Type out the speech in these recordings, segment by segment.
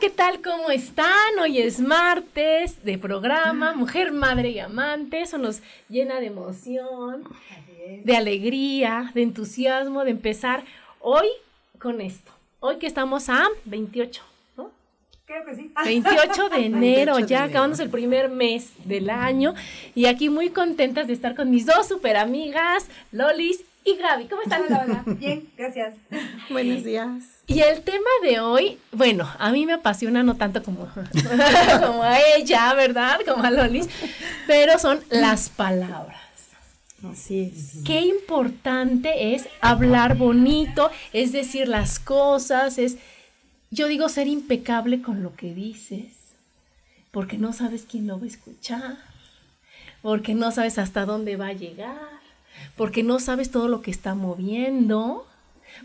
¿Qué tal? ¿Cómo están? Hoy es martes de programa Mujer, Madre y Amante. Eso nos llena de emoción, de alegría, de entusiasmo de empezar hoy con esto. Hoy que estamos a 28, ¿no? Creo que sí. 28 de enero, ya acabamos el primer mes del año y aquí muy contentas de estar con mis dos super amigas, Lolis y Gaby. ¿Cómo están? Hola, hola. Bien, gracias. Buenos días. Y el tema de hoy, bueno, a mí me apasiona no tanto como, como a ella, ¿verdad? Como a Lolis, pero son las palabras. Así es. Qué importante es hablar bonito, es decir las cosas, es, yo digo, ser impecable con lo que dices, porque no sabes quién lo va a escuchar, porque no sabes hasta dónde va a llegar, porque no sabes todo lo que está moviendo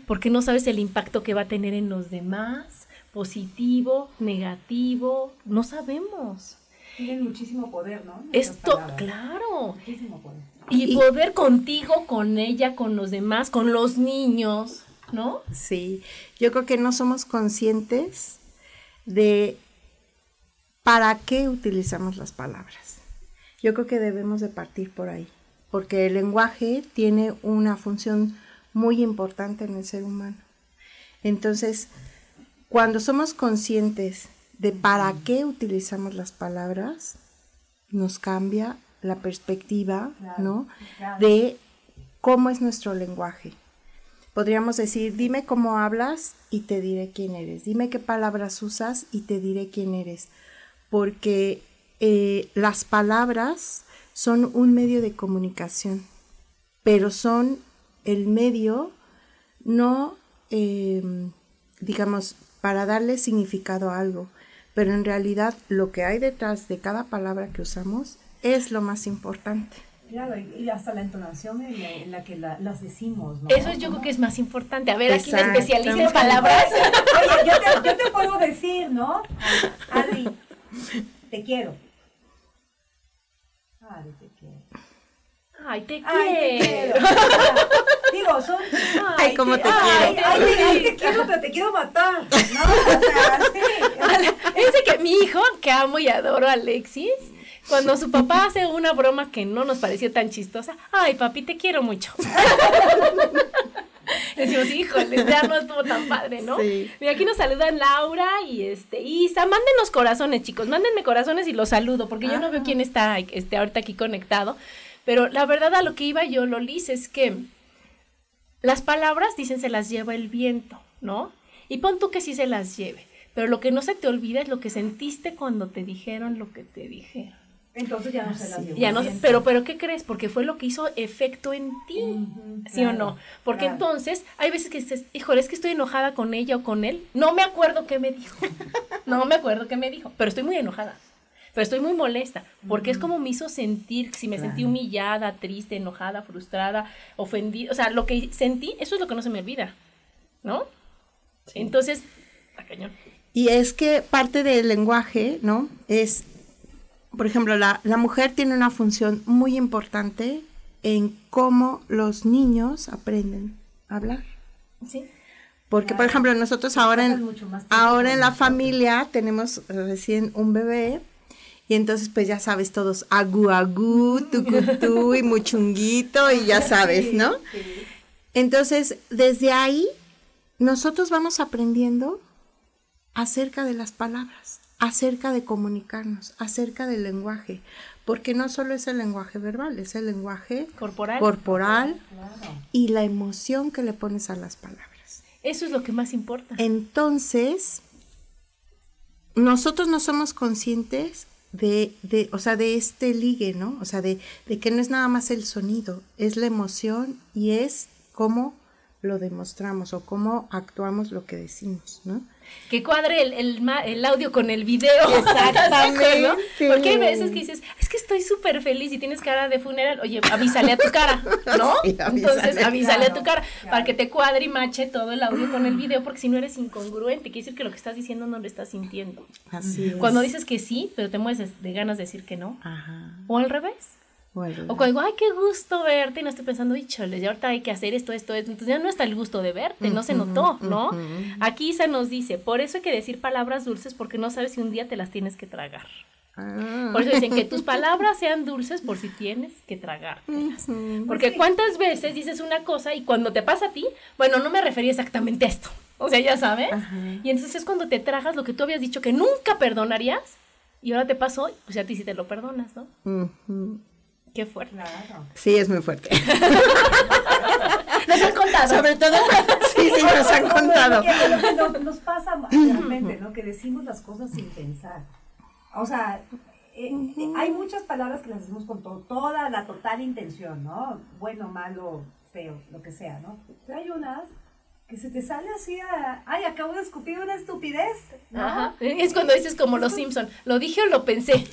porque no sabes el impacto que va a tener en los demás, positivo, negativo, no sabemos. Tienen muchísimo poder, ¿no? Esto, claro. Muchísimo poder. Y, poder contigo, con ella, con los demás, con los niños, ¿no? Sí, yo creo que no somos conscientes de para qué utilizamos las palabras. Yo creo que debemos de partir por ahí, porque el lenguaje tiene una función muy importante en el ser humano. Entonces, cuando somos conscientes de para qué utilizamos las palabras, nos cambia la perspectiva, ¿no? De cómo es nuestro lenguaje. Podríamos decir, dime cómo hablas y te diré quién eres. Dime qué palabras usas y te diré quién eres. Porque eh, las palabras son un medio de comunicación, pero son el medio no, em, digamos, para darle significado a algo, pero en realidad lo que hay detrás de cada palabra que usamos es lo más importante. Claro, y hasta la entonación en la, que las decimos, ¿no? Eso yo creo que es más importante. A ver, aquí la especialista en palabras. Oye, yo te, yo te puedo decir, ¿no? Adri, te quiero. Adri, te quiero. Ay, te quiero. Digo, son. Ay, cómo te, quiero. Ay, te quiero, pero te quiero matar. No, o sea, sí. que mi hijo, que amo y adoro a Alexis, cuando su papá hace una broma que no nos pareció tan chistosa, ay, papi, te quiero mucho. Decimos, híjole, ya no estuvo tan padre, ¿no? Sí. Mira, aquí nos saludan Laura y este, Isa, mándenos corazones, chicos, mándenme corazones y los saludo, porque yo no veo quién está este, ahorita aquí conectado. Pero la verdad a lo que iba yo, Lolis, es que las palabras dicen se las lleva el viento, ¿no? Y pon tú que sí se las lleve, pero lo que no se te olvida es lo que sentiste cuando te dijeron lo que te dijeron. Entonces ya no se las llevó. Ya no, pero, pero ¿qué crees? Porque fue lo que hizo efecto en ti, ¿sí o no? Porque entonces hay veces que dices, híjole, es que estoy enojada con ella o con él. No me acuerdo qué me dijo. no me acuerdo qué me dijo, pero estoy muy enojada pero estoy muy molesta, porque es como me hizo sentir, si me sentí humillada, triste, enojada, frustrada, ofendida, o sea, lo que sentí, eso es lo que no se me olvida, ¿no? Entonces, cañón. Y es que parte del lenguaje, ¿no? Es, por ejemplo, la, la mujer tiene una función muy importante en cómo los niños aprenden a hablar. Sí. Porque, por ejemplo, nosotros ahora en, ahora en la nosotros. familia tenemos recién un bebé y entonces pues ya sabes todos agu agu, tucutú y muchunguito y ya sabes, ¿no? Entonces, desde ahí nosotros vamos aprendiendo acerca de las palabras, acerca de comunicarnos, acerca del lenguaje, porque no solo es el lenguaje verbal, es el lenguaje Corporal. corporal y la emoción que le pones a las palabras. Eso es lo que más importa. Entonces, nosotros no somos conscientes de, de, o sea, de este ligue, ¿no? O sea, de, de que no es nada más el sonido, es la emoción y es cómo lo demostramos o cómo actuamos lo que decimos, ¿no? Que cuadre el, el, ma- el audio con el video. Exactamente. ¿no? Porque hay veces que dices, es que estoy súper feliz y tienes cara de funeral. Oye, avísale a tu cara, ¿no? Sí, avísale. Entonces, avísale a tu Claro, cara claro. para que te cuadre y mache todo el audio con el video, porque si no eres incongruente, quiere decir que lo que estás diciendo no lo estás sintiendo. Así es. Cuando dices que sí, pero te mueves de, de ganas de decir que no. Ajá. O al revés. Bueno, O cuando digo, ay, qué gusto verte, y no estoy pensando, híjole, ya ahorita hay que hacer esto, esto, esto. Entonces ya no está el gusto de verte, no se notó, ¿no? Aquí Isa nos dice, por eso hay que decir palabras dulces porque no sabes si un día te las tienes que tragar. ah, Por eso dicen que tus palabras sean dulces por si tienes que tragártelas. Porque cuántas veces dices una cosa y cuando te pasa a ti, bueno, no me refería exactamente a esto. O sea, ya sabes. Y entonces es cuando te tragas lo que tú habías dicho que nunca perdonarías y ahora te pasó, pues a ti sí te lo perdonas, ¿no? Qué fuerte. Claro. Sí, es muy fuerte. Nos han contado. Sobre todo, sí, sí, nos han contado. Lo que, lo que no- nos pasa realmente, ¿no? Que decimos las cosas sin pensar. O sea, eh, eh, hay muchas palabras que las decimos con to- toda la total intención, ¿no? Bueno, malo, feo, lo que sea, ¿no? Pero hay unas que se te sale así a, ay, acabo de escupir una estupidez, ¿no? Ajá. Es cuando dices como los Simpson, lo dije o lo pensé.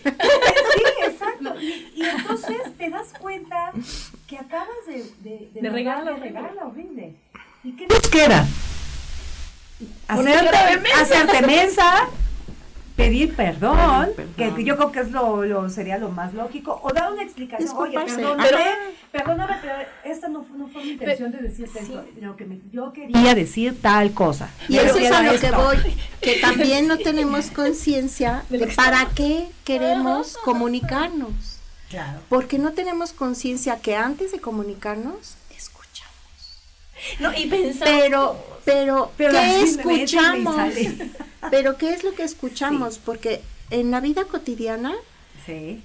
Exacto. Y, y entonces te das cuenta que acabas de, de, De de horrible. regarla horrible. ¿Y qué nos queda? Hacerte, hacerte mensa, pedir perdón, Pedir perdón. que, yo creo que es lo, lo- sería lo más lógico, o dar una explicación. Oye, perdóname, Pero- perdóname, pero esta no, fue- no fue mi intención de decirte sí. esto. Lo que me- yo quería decir tal cosa. Y eso es a lo que voy, que también no tenemos conciencia De para qué queremos comunicarnos. Claro. Porque no tenemos conciencia que antes de comunicarnos. No, y pensar. Pero, pero, Pero ¿qué escuchamos? Pero, ¿qué es lo que escuchamos? Porque en la vida cotidiana Sí.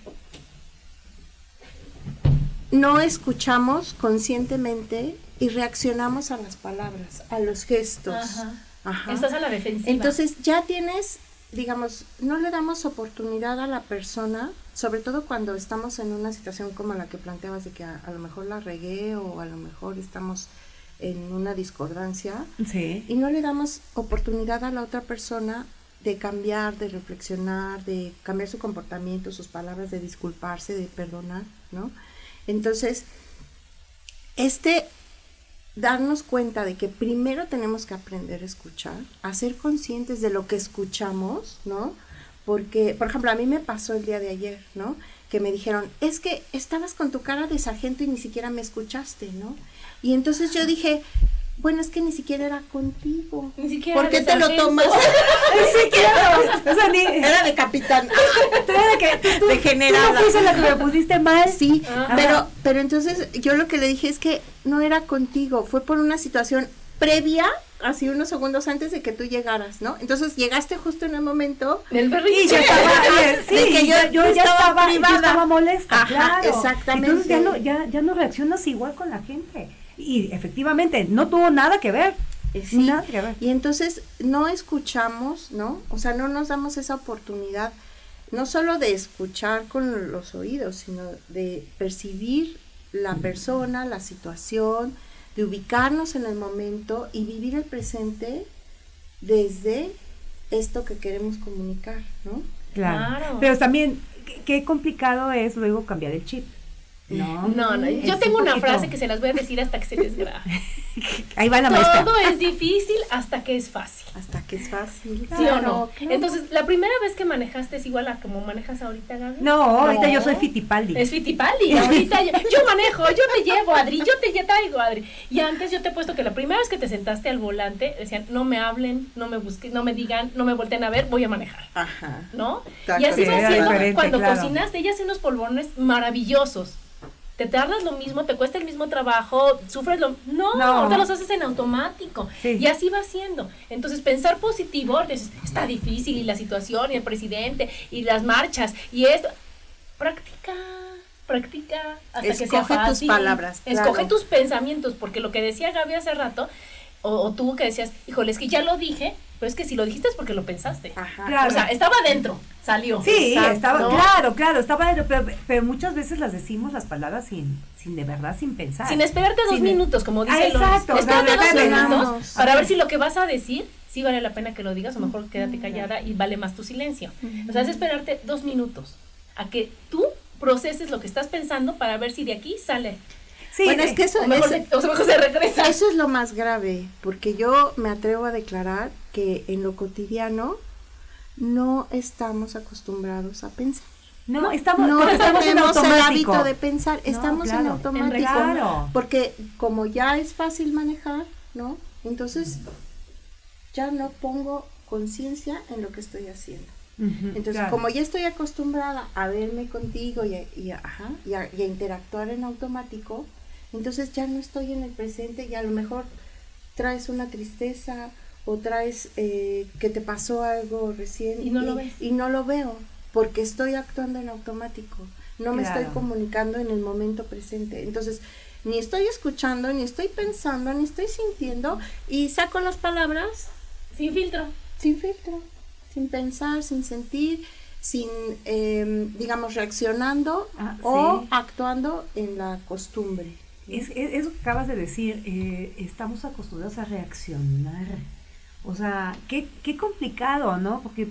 no escuchamos conscientemente y reaccionamos a las palabras, a los gestos. Ajá. Ajá. Estás a la defensiva. Entonces ya tienes, digamos, no le damos oportunidad a la persona, sobre todo cuando estamos en una situación como la que planteabas de que a, a lo mejor la regué o a lo mejor estamos en una discordancia Sí. y no le damos oportunidad a la otra persona de cambiar, de reflexionar, de cambiar su comportamiento, sus palabras, de disculparse, de perdonar, ¿no? Entonces, este darnos cuenta de que primero tenemos que aprender a escuchar, a ser conscientes de lo que escuchamos, ¿no? Porque, por ejemplo, a mí me pasó el día de ayer, ¿no? Que me dijeron, es que estabas con tu cara de sargento y ni siquiera me escuchaste, ¿no? Y entonces yo dije, bueno, es que ni siquiera era contigo. Ni siquiera ¿Por qué te lo tomas? Ni siquiera. O sea, ni. Era de capitán. De que tú, De tú no fuiste la que me pusiste mal. Sí, Ajá. pero, pero entonces yo lo que le dije es que no era contigo, fue por una situación previa, así unos segundos antes de que tú llegaras, ¿no? Entonces llegaste justo en el momento El Y berrinche. yo estaba, sí, De que yo- yo, yo ya estaba estaba, yo privada. estaba molesta, Ajá, claro. exactamente. Entonces ya no, ya, ya no reaccionas igual con la gente. Y efectivamente, no tuvo nada que ver. Eh, sí, Nada que ver. Y entonces no escuchamos, ¿no? O sea, no nos damos esa oportunidad, no solo de escuchar con los oídos, sino de percibir la persona, la situación, de ubicarnos en el momento y vivir el presente desde esto que queremos comunicar, ¿no? Claro. Pero también, qué, qué complicado es luego cambiar el chip. No, No, no. Yo tengo una poquito- frase que se las voy a decir hasta que se les grabe. Ahí va la maestra. Todo es difícil hasta que es fácil. Hasta que es fácil. ¿Sí o Claro, no? claro. Entonces, la primera vez que manejaste es igual a como manejas ahorita, Gaby. No, ahorita No. yo soy Fitipaldi. Es Fittipaldi. Ahorita yo, yo manejo, yo te llevo, Adri, yo te traigo, Adri. Y antes yo te he puesto que la primera vez que te sentaste al volante decían, no me hablen, no me busquen, no me digan, no me volteen a ver, voy a manejar. Ajá. ¿No? Y así siendo diferente, cuando claro. cocinaste, ella hace unos polvorones maravillosos. Te tardas lo mismo, te cuesta el mismo trabajo, sufres lo... No, No. te los haces en automático. Sí. Y así va siendo. Entonces, pensar positivo, dices, está difícil y la situación y el presidente y las marchas y esto. Practica, practica hasta que sea Escoge tus fácil. palabras, Escoge claro. tus pensamientos, porque lo que decía Gaby hace rato, o, o tú que decías, híjole, es que ya lo dije, pero es que si lo dijiste es porque lo pensaste. Ajá. Claro. O sea, estaba adentro, salió. Sí, Exacto. estaba, claro, claro, estaba, pero, pero muchas veces las decimos las palabras sin, sin de verdad, sin pensar. Sin esperarte dos Sin- minutos, como dice Ah, Lolis. exacto, o sea, Espérate dos minutos para ver si lo que vas a decir sí vale la pena que lo digas o mejor quédate callada y vale más tu silencio. O sea, es esperarte dos minutos a que tú proceses lo que estás pensando para ver si de aquí sale. Sí, bueno, es que eso, O mejor, eso- se, o mejor se regresa. eso es lo más grave, porque yo me atrevo a declarar que en lo cotidiano no estamos acostumbrados a pensar. no, estamos, no estamos en tenemos el automático. hábito de pensar, No, estamos en automático. Claro. Porque como ya es fácil manejar, ¿no? Entonces ya no pongo conciencia en lo que estoy haciendo. Entonces, claro. como ya estoy acostumbrada a verme contigo y a, y a- ajá, y a- y a interactuar en automático, entonces ya no estoy en el presente y a lo mejor traes una tristeza o traes eh, que te pasó algo recién Y no lo ves. y no lo veo porque estoy actuando en automático. No me estoy comunicando en el momento presente. Entonces, ni estoy escuchando, ni estoy pensando, ni estoy sintiendo y saco las palabras Sin filtro. sin filtro, sin pensar, sin sentir, sin, eh, digamos, reaccionando Ah, o sí. actuando en la costumbre. Es, es- eso que acabas de decir, eh, estamos acostumbrados a reaccionar. O sea, qué, qué complicado, ¿no? Porque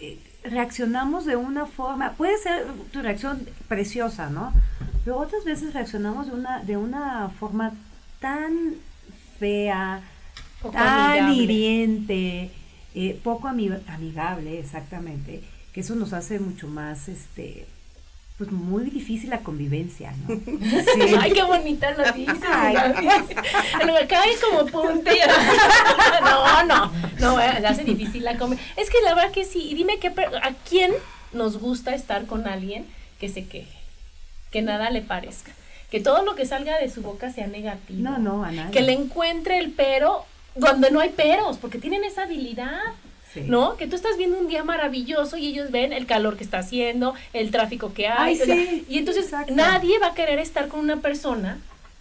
eh, reaccionamos de una forma, puede ser tu reacción preciosa, ¿no? Pero otras veces reaccionamos de una, de una forma tan fea, Poco tan amigable. hiriente, eh, poco ami- amigable, exactamente, que eso nos hace mucho más, este, pues muy difícil la convivencia, ¿no? Sí. Ay, qué bonita noticia. Ay. Gaby. Me cae como puntilla. No, no, no, eh, le hace difícil la comer. Es que la verdad que sí. Y dime qué per- a quién nos gusta estar con alguien que se queje, que nada le parezca, que todo lo que salga de su boca sea negativo. No, no, a nadie. Que le encuentre el pero donde no hay peros, porque tienen esa habilidad. Sí. ¿No? Que tú estás viendo un día maravilloso y ellos ven el calor que está haciendo, el tráfico que hay. Ay, o sea, sí, y entonces exacto. nadie va a querer estar con una persona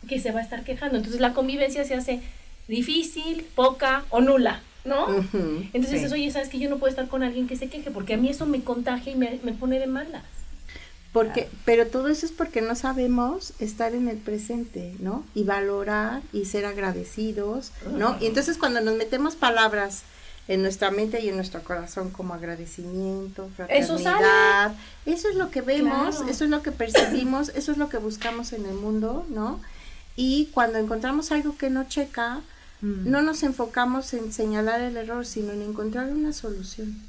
que se va a estar quejando. Entonces la convivencia se hace difícil, poca o nula, ¿no? Entonces Sí. dices, oye, ¿sabes que yo no puedo estar con alguien que se queje? Porque a mí eso me contagia y me, me pone de malas. Porque, pero todo eso es porque no sabemos estar en el presente, ¿no? Y valorar y ser agradecidos, ¿no? Y entonces cuando nos metemos palabras en nuestra mente y en nuestro corazón como agradecimiento, Eso fraternidad, eso es lo que vemos, Claro. eso es lo que percibimos, eso es lo que buscamos en el mundo, ¿no? Y cuando encontramos algo que no checa, Mm. no nos enfocamos en señalar el error, sino en encontrar una solución.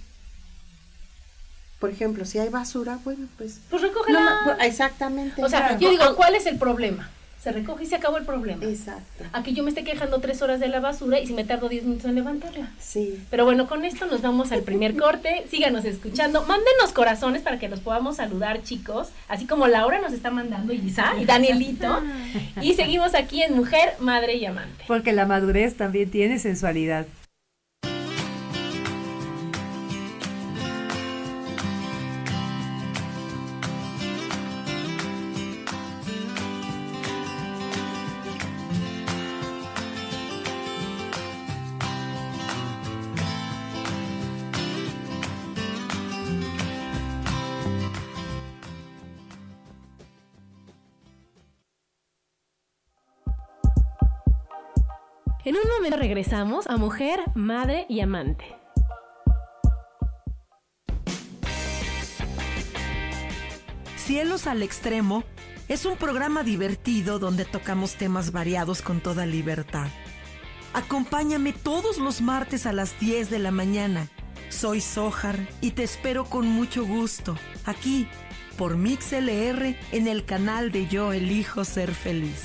Por ejemplo, si hay basura, bueno, pues Pues recógela. no, pues, exactamente. o sea, Claro. yo digo, ¿cuál es el problema? Se recoge y se acabó el problema. Exacto. A que yo me esté quejando tres horas de la basura y si me tardo diez minutos en levantarla. Sí. Pero bueno, con esto nos vamos al primer corte. Síganos escuchando. Mándenos corazones para que los podamos saludar, chicos. Así como Laura nos está mandando, Isa y Danielito. Y seguimos aquí en Mujer, Madre y Amante. Porque la madurez también tiene sensualidad. En un momento regresamos a Mujer, Madre y Amante. Cielos al extremo es un programa divertido donde tocamos temas variados con toda libertad. Acompáñame todos los martes a las 10 de la mañana. Soy Sojar y te espero con mucho gusto, aquí, por MixLR, en el canal de Yo Elijo Ser Feliz.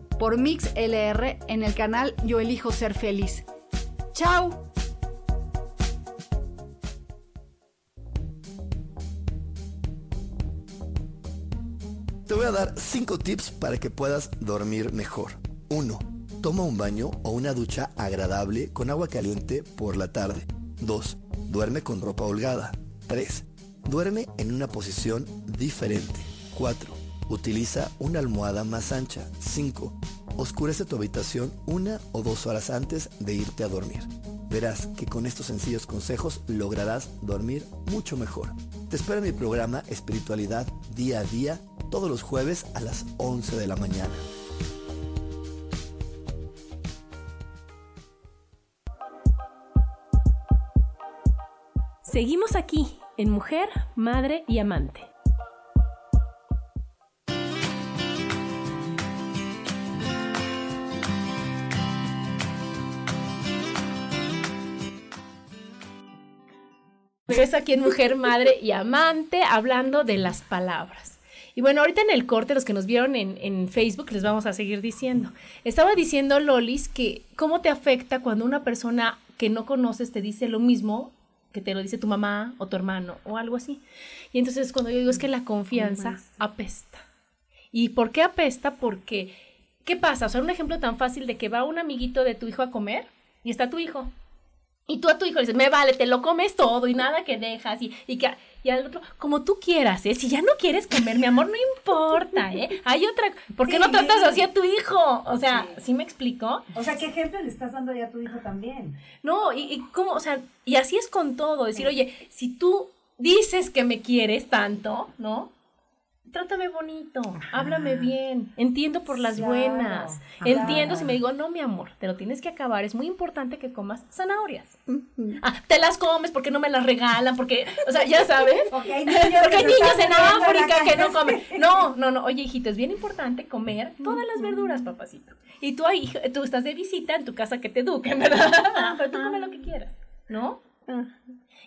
por Mix LR en el canal Yo Elijo Ser Feliz. ¡Chao! Te voy a dar 5 tips para que puedas dormir mejor. 1. Toma un baño o una ducha agradable con agua caliente por la tarde. 2. Duerme con ropa holgada. 3. Duerme en una posición diferente. 4. Utiliza una almohada más ancha. 5. Oscurece tu habitación una o dos horas antes de irte a dormir. Verás que con estos sencillos consejos lograrás dormir mucho mejor. Te espero en mi programa Espiritualidad Día a Día todos los jueves a las 11 de la mañana. Seguimos aquí en Mujer, Madre y Amante. Regresa aquí en Mujer, Madre y Amante hablando de las palabras. Y bueno, ahorita en el corte, los que nos vieron en, en, Facebook, les vamos a seguir diciendo. Estaba diciendo Lolis que cómo te afecta cuando una persona que no conoces te dice lo mismo que te lo dice tu mamá o tu hermano o algo así. Y entonces cuando yo digo es que la confianza apesta. ¿Y por qué apesta? Porque, ¿qué pasa? O sea, un ejemplo tan fácil de que va un amiguito de tu hijo a comer y está tu hijo. Y tú a tu hijo le dices, me vale, te lo comes todo y nada que dejas. Y, y, que, y al otro, como tú quieras, ¿eh? Si ya no quieres comer, mi amor, no importa, ¿eh? Hay otra. ¿Por qué Sí, no tratas sí. así a tu hijo? O sea, Sí. ¿sí me explico? O sea, ¿qué ejemplo le estás dando ya a tu hijo también? No, y, y cómo, o sea, y así es con todo. Decir, oye, si tú dices que me quieres tanto, ¿no? Trátame bonito, háblame bien, entiendo por las Claro, buenas, claro. entiendo si me digo, no, mi amor, te lo tienes que acabar, es muy importante que comas zanahorias. Ah, te las comes porque no me las regalan, porque, o sea, ya sabes. Porque hay niños, Porque hay en África que no comen. No, no, no. Oye, hijito, es bien importante comer todas las verduras, papacito. Y tú ahí, tú estás de visita en tu casa que te eduquen, ¿verdad? Pero tú come lo que quieras, ¿no?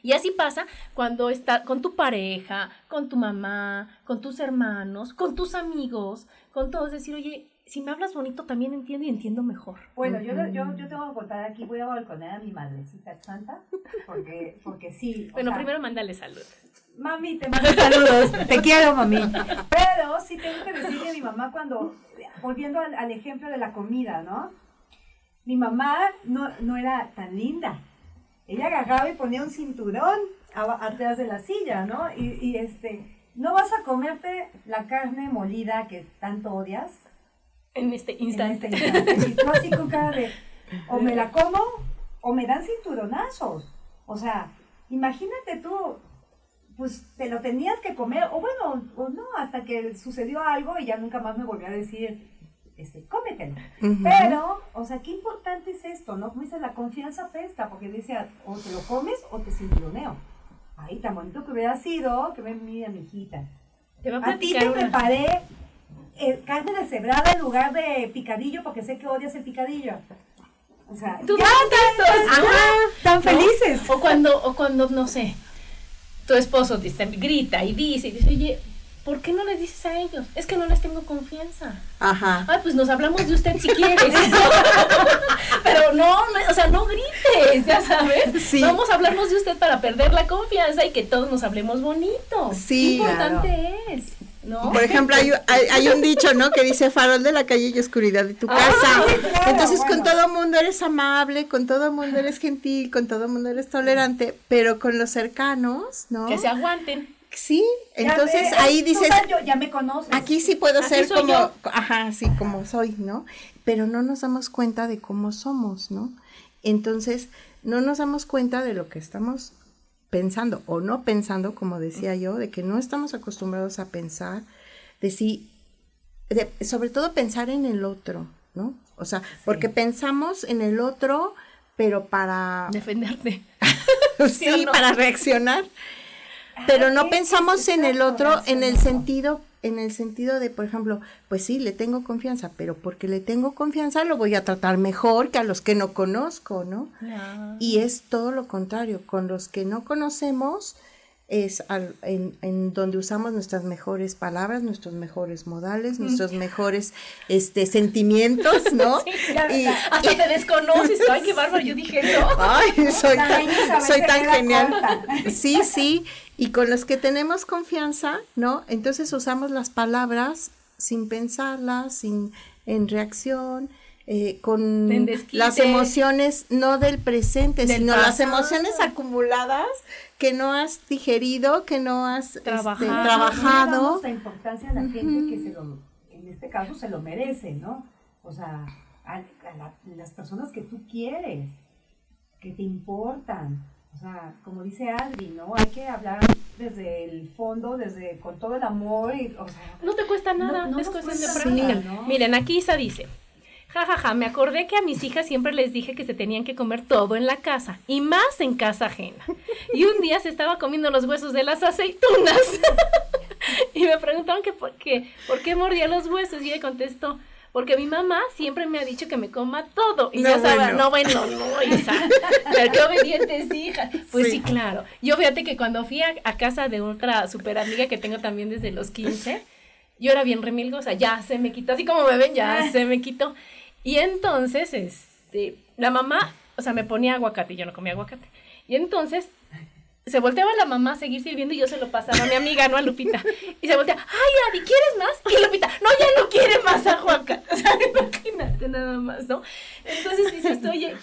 Y así pasa cuando estás con tu pareja, con tu mamá, con tus hermanos, con tus amigos, con todos. Decir, oye, si me hablas bonito también entiendo y entiendo mejor. Bueno, yo, yo, yo tengo que contar aquí, voy a balconear a mi madrecita santa, porque, porque sí. Bueno, sea, primero mándale saludos. Mami, te mando saludos. Te quiero, mami. Pero sí tengo que decirle a mi mamá cuando, volviendo al, al ejemplo de la comida, ¿no? Mi mamá no, no era tan linda. Ella agarraba y ponía un cinturón atrás de la silla, ¿no? Y, y este, ¿no vas a comerte la carne molida que tanto odias? En este en instante. este instante. Y tú así con cara de, o me la como, o me dan cinturonazos. O sea, imagínate tú pues te lo tenías que comer, o bueno, o no, hasta que sucedió algo y ya nunca más me volvió a decir, este, cómetelo. Pero, o sea, qué importante es esto, ¿no? Como dice, la confianza pesta, porque dice, o te lo comes o te cinturoneo. Ay, tan bonito que hubiera sido, que me mira mi hijita. Te va a A ti te una. preparé eh, carne deshebrada en lugar de picadillo, porque sé que odias el picadillo. O sea, Tú ya ajá, tan ¿no? felices. O cuando, o cuando, no sé, tu esposo te grita y dice, y dice, oye, ¿por qué no le dices a ellos? Es que no les tengo confianza. Ajá. Ay, pues nos hablamos de usted si quieres. Pero no, no, o sea, no grites, ya sabes. Sí. Vamos a hablarnos de usted para perder la confianza y que todos nos hablemos bonito. Sí, Qué importante es, ¿no? Por ejemplo, hay, hay, hay un dicho, ¿no? Que dice farol de la calle y oscuridad de tu Ah, casa. sí, claro, Entonces, con todo mundo eres amable, con todo mundo eres gentil, con todo mundo eres tolerante, pero con los cercanos, ¿no? Que se aguanten. Sí, Ya entonces ahí dices, yo- ya me conoces. aquí sí puedo Así ser como, yo. ajá, sí, como soy, ¿no? Pero no nos damos cuenta de cómo somos, ¿no? Entonces, no nos damos cuenta de lo que estamos pensando o no pensando, como decía yo, de que no estamos acostumbrados a pensar, de si, de- sobre todo pensar en el otro, ¿no? O sea, porque pensamos en el otro, pero para, Defenderte. sí, no? para reaccionar, pero no pensamos en el otro en el sentido en el sentido de, por ejemplo, pues sí, le tengo confianza, pero porque le tengo confianza lo voy a tratar mejor que a los que no conozco, ¿no? Y es todo lo contrario, con los que no conocemos es al- en, en donde usamos nuestras mejores palabras, nuestros mejores modales, nuestros mejores este sentimientos, ¿no? la Y-. Hasta te desconoces. Ay, qué bárbaro, yo dije eso. Ay, soy tan, soy tan genial. Sí, sí. Y con los que tenemos confianza, ¿no? Entonces usamos las palabras sin pensarlas, sin en reacción, eh, con las emociones no del presente, Del sino las pasado. emociones acumuladas que no has digerido, que no has este, Trabajado. No le trabajado. damos la importancia a la gente que se lo, en este caso se lo merece, ¿no? O sea, a, a la- las personas que tú quieres, que te importan. O sea, como dice Adri, ¿no? Hay que hablar desde el fondo, desde con todo el amor y, o sea, No te cuesta nada, No, no es cuestión de cuesta práctica. nada, ¿no? Miren, aquí Isa dice, jajaja, ja, ja, me acordé que a mis hijas siempre les dije que se tenían que comer todo en la casa, y más en casa ajena. Y un día se estaba comiendo los huesos de las aceitunas. y me preguntaron que por qué, por qué mordía los huesos, y ella contestó, porque mi mamá siempre me ha dicho que me coma todo. Y No, yo estaba, bueno. no, bueno, no, Isa. Pero qué obedientes hijas. Pues sí. Sí. claro. Yo fíjate que cuando fui a, a casa de otra super amiga que tengo también desde los 15, yo era bien remilgosa, ya se me quitó, así como me ven, ya se me quitó. Y entonces, este, la mamá, o sea, me ponía aguacate y yo no comía aguacate. Y entonces se volteaba la mamá a seguir sirviendo y yo se lo pasaba a mi amiga, ¿no? A Lupita. Y se voltea, ay, Adi, ¿quieres más? Y Lupita, no, ya no quiere más aguacate. O sea, imagínate nada más, ¿no? Entonces dices, oye,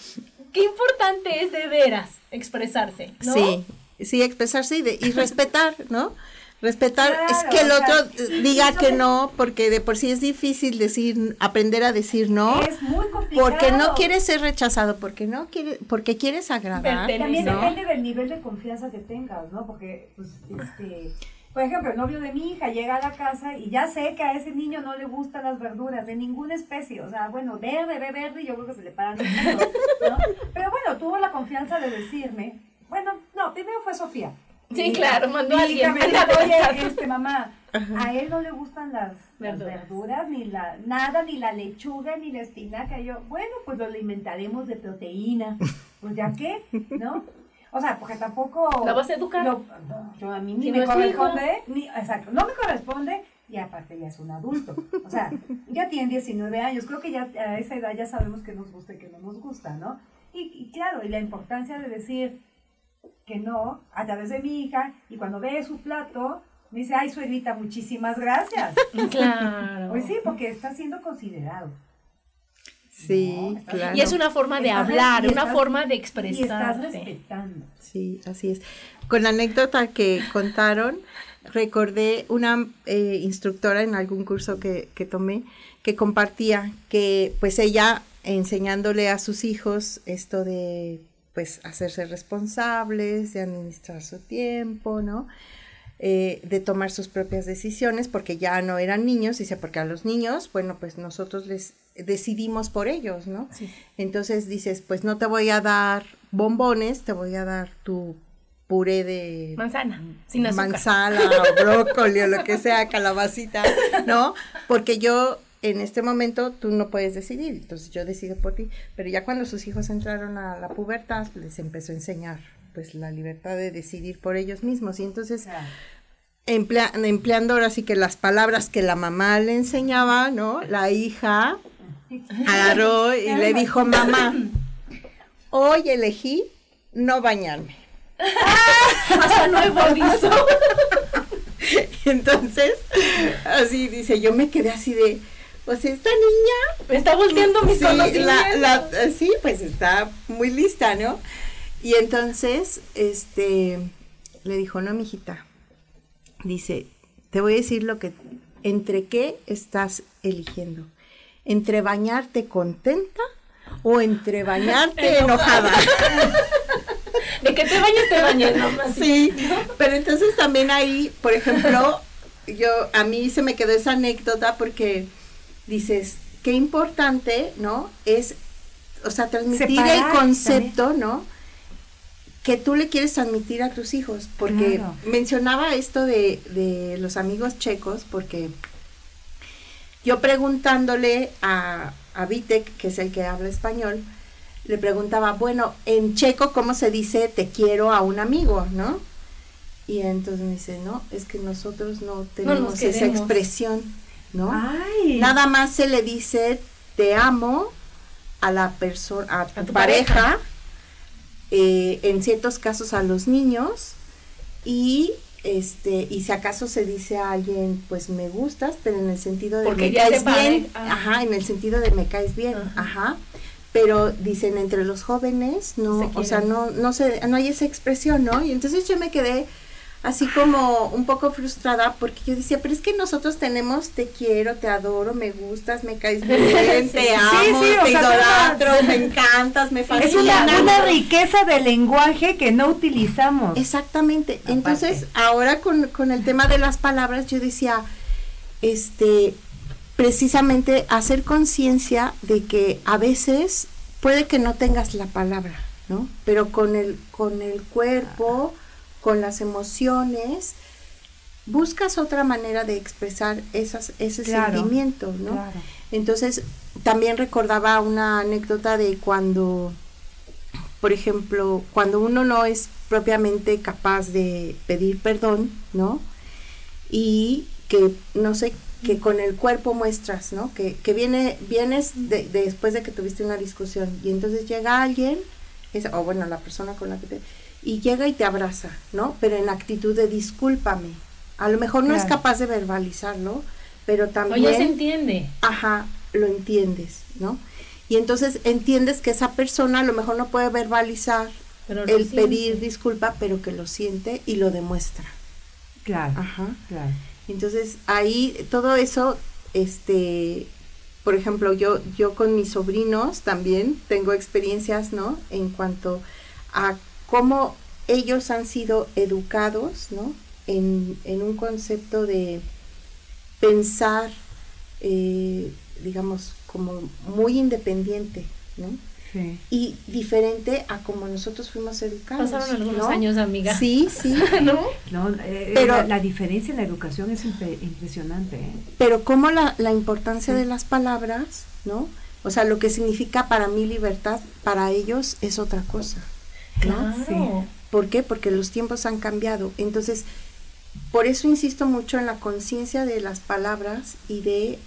qué importante es de veras expresarse, ¿no? Sí, sí, expresarse y, de- y respetar, ¿no? Respetar es que el otro sea, diga que no, porque de por sí es difícil decir, aprender a decir no, es muy complicado. porque no quieres ser rechazado, porque no quiere, porque quieres agradar. También ¿no? depende del nivel de confianza que tengas, ¿no? Porque, pues, este, por ejemplo, el novio de mi hija llega a la casa y ya sé que a ese niño no le gustan las verduras de ninguna especie, o sea, bueno, verde, ve verde y yo creo que se le paran los ¿no? Pero bueno, tuvo la confianza de decirme, bueno, no, primero fue Sofía. Sí, claro, mandó a alguien, me dijo, a Oye, aventar". este, mamá, a él no le gustan las las Verduras. ni la, nada, ni la lechuga, ni la espinaca. Y yo, bueno, pues lo alimentaremos de proteína. Pues ya qué, ¿no? O sea, porque tampoco... ¿La vas a educar? lo- no, yo a mí ni Si me no corresponde, ni, exacto, no me corresponde y aparte ya es un adulto. O sea, ya tiene 19 años, creo que ya a esa edad ya sabemos que nos gusta y que no nos gusta, ¿no? Y, y claro, y la importancia de decir que no a través de mi hija y cuando ve su plato me dice, ay, suegrita, muchísimas gracias. Claro. Pues sí, porque está siendo considerado. Sí, No, claro. Y es una forma de Estás- hablar, una forma de Y estás respetando. Sí, así es. Con la anécdota que contaron, recordé una eh, instructora en algún curso que, que tomé que compartía que pues ella enseñándole a sus hijos esto de pues hacerse responsables, de administrar su tiempo, ¿no? eh, de tomar sus propias decisiones porque ya no eran niños, dice, porque a los niños, bueno, pues nosotros les decidimos por ellos, ¿no? Entonces dices, pues no te voy a dar bombones, te voy a dar tu puré de manzana, sin azúcar. manzana o brócoli o lo que sea, calabacita, ¿no? Porque yo en este momento tú no puedes decidir, entonces yo decido por ti, pero ya cuando sus hijos entraron a la pubertad, les empezó a enseñar pues la libertad de decidir por ellos mismos y entonces empleando ahora sí que las palabras que la mamá le enseñaba, ¿no? La hija agarró y le dijo, mamá, hoy elegí no bañarme. Hasta nuevo aviso. Entonces, así dice, yo me quedé así de, pues esta niña... Me está volteando mis sí, conocimientos. sí, pues está muy lista, ¿no? Y entonces, este, le dijo, no, mijita, dice, te voy a decir lo que, entre qué estás eligiendo, entre bañarte contenta o entre bañarte enojada. De que te bañes, te bañes, ¿no? Sí, pero entonces también ahí, por ejemplo, yo, a mí se me quedó esa anécdota porque dices, qué importante, ¿no? Es, o sea, transmitir el concepto, ¿no? que tú le quieres transmitir a tus hijos, porque mencionaba esto de, de, los amigos checos, porque yo preguntándole a, a Vitek, que es el que habla español, le preguntaba, bueno, en checo, ¿cómo se dice te quiero a un amigo, no? Y entonces me dice, no, es que nosotros no tenemos esa expresión, ¿no? Nada más se le dice te amo a la persona, a tu, pareja eh, en ciertos casos a los niños. Y este y si acaso se dice a alguien pues me gustas pero en el sentido de me caes bien ah. ajá en el sentido de me caes bien ajá, pero dicen entre los jóvenes no o sea no no se no hay esa expresión no y entonces yo me quedé así como un poco frustrada porque yo decía, pero es que nosotros tenemos te quiero, te adoro, me gustas, me caes bien, te amo, te idolatro, me encantas, me fascinas. Es una, riqueza de lenguaje que no utilizamos. Exactamente. Entonces, ahora con, con el tema de las palabras, yo decía, este, precisamente hacer conciencia de que a veces puede que no tengas la palabra, ¿no? Pero con el, con el cuerpo con las emociones, buscas otra manera de expresar esas, ese sentimiento, ¿no? Entonces, también recordaba una anécdota de cuando, por ejemplo, cuando uno no es propiamente capaz de pedir perdón, ¿no? Y que, no sé, que con el cuerpo muestras, ¿no? Que, que viene, vienes después de que tuviste una discusión y entonces llega alguien, o bueno, la persona con la que te y llega y te abraza, ¿no? Pero en actitud de discúlpame. A lo mejor no es capaz de verbalizarlo, pero también... O ya se entiende. Ajá, lo entiendes, ¿no? Y entonces entiendes que esa persona a lo mejor no puede verbalizar el pedir disculpa, pero que lo siente y lo demuestra. Claro. Ajá. Claro. Entonces ahí todo eso, este, por ejemplo, yo, yo con mis sobrinos también tengo experiencias, ¿no? En cuanto a cómo ellos han sido educados, ¿no? En, un concepto de pensar, eh, digamos, como muy independiente, ¿no? Sí. Y diferente a como nosotros fuimos educados. Pasaron algunos años, amiga. Sí, sí. ¿No? no eh, pero la, diferencia en la educación es impresionante. ¿eh? Pero como la, la importancia de las palabras, ¿no? O sea, lo que significa para mí libertad, para ellos es otra cosa. Claro. ¿Por qué? Porque los tiempos han cambiado. Entonces, por eso insisto mucho en la conciencia de las palabras y de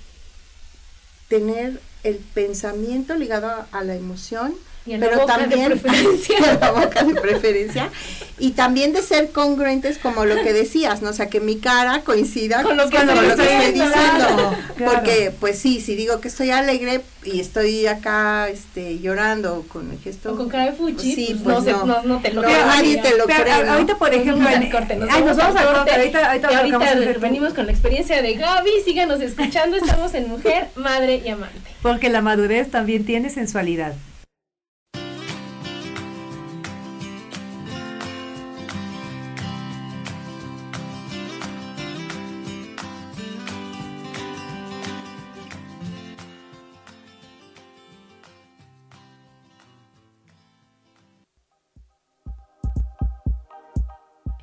tener el pensamiento ligado a la emoción y pero la boca también de preferencia. la boca de preferencia y también de ser congruentes como lo que decías, ¿no? O sea, que mi cara coincida con lo que, estoy, diciendo. Porque, pues sí, si digo que estoy alegre y estoy acá este, llorando con el gesto. O con cara de fuchi, sí, pues, pues no, no, no, te lo no, nadie te lo cree. Ahorita, por ejemplo, en, corte, nos, ay, nos vamos a corte. Ahorita, ahorita, y ahorita venimos con la experiencia de Gaby. Síganos escuchando. Estamos en Mujer, Madre y Amante. Porque la madurez también tiene sensualidad.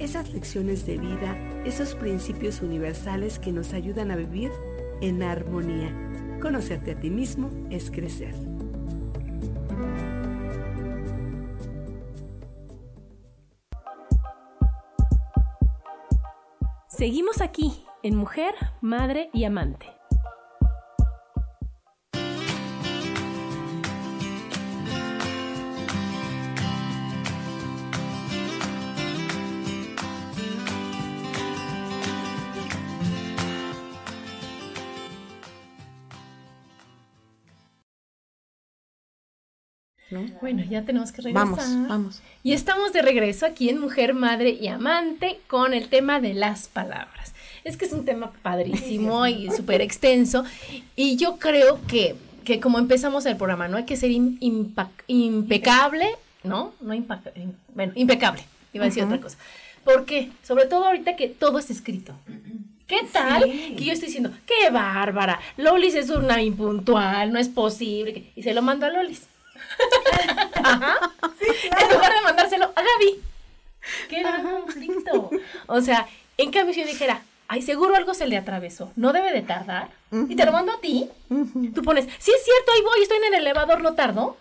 esas lecciones de vida, esos principios universales que nos ayudan a vivir en armonía. Conocerte a ti mismo es crecer. Seguimos aquí en Mujer, Madre y Amante. Bueno, ya tenemos que regresar. Vamos, vamos. Y estamos de regreso aquí en Mujer, Madre y Amante con el tema de las palabras. Es que es un tema padrísimo y súper extenso. Y yo creo que, que, como empezamos el programa, no hay que ser impecable, ¿no? No bueno, impecable. Iba a decir otra cosa. ¿Por qué? Sobre todo ahorita que todo es escrito. ¿Qué tal? Que yo estoy diciendo, qué bárbara, Lolis es una impuntual, no es posible. Y se lo mando a Lolis. Ajá. En lugar de mandárselo a Gaby. Qué gran conflicto. O sea, en cambio si yo dijera, ay, seguro algo se le atravesó, no debe de tardar, y te lo mando a ti, tú pones, sí es cierto, ahí voy, estoy en el elevador, no tardo.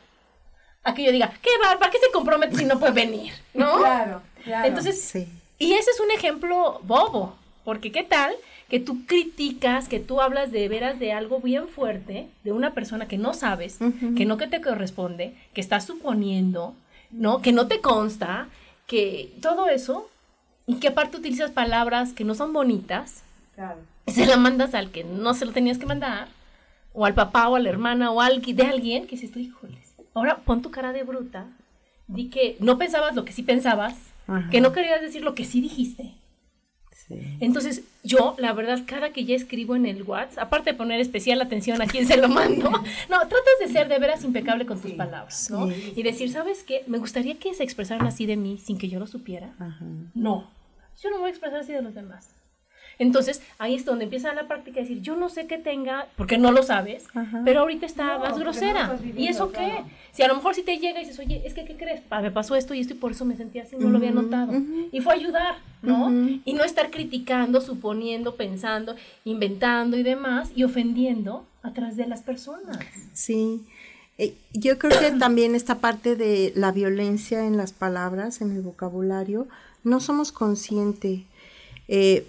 A que yo diga, qué barba, qué se compromete si no puede venir? ¿No? Claro, claro. Entonces, sí. y ese es un ejemplo bobo, porque qué tal que tú criticas, que tú hablas de veras de algo bien fuerte, de una persona que no sabes, que no que te corresponde, que estás suponiendo, ¿no? Que no te consta, que todo eso, y que aparte utilizas palabras que no son bonitas, claro. se la mandas al que no se lo tenías que mandar, o al papá o a la hermana o al, de alguien que dices tú, híjoles, ahora pon tu cara de bruta, di que no pensabas lo que sí pensabas, que no querías decir lo que sí dijiste. Entonces, yo, la verdad, cada que ya escribo en el WhatsApp, aparte de poner especial atención a quién se lo mando, no, tratas de ser de veras impecable con tus palabras, ¿no? Y decir, ¿sabes qué? Me gustaría que se expresaran así de mí sin que yo lo supiera. No, yo no voy a expresar así de los demás. Entonces, ahí es donde empieza la práctica de decir, yo no sé qué tenga, porque no lo sabes, pero ahorita está más grosera. ¿Y eso qué? Si a lo mejor si te llega y dices, oye, es que, ¿qué crees? me pasó esto y esto y por eso me sentía así, no lo había notado. Y fue ayudar, ¿no? Y no estar criticando, suponiendo, pensando, inventando y demás, y ofendiendo atrás de las personas. Sí. Eh, yo creo que también esta parte de la violencia en las palabras, en el vocabulario, no somos conscientes. Eh,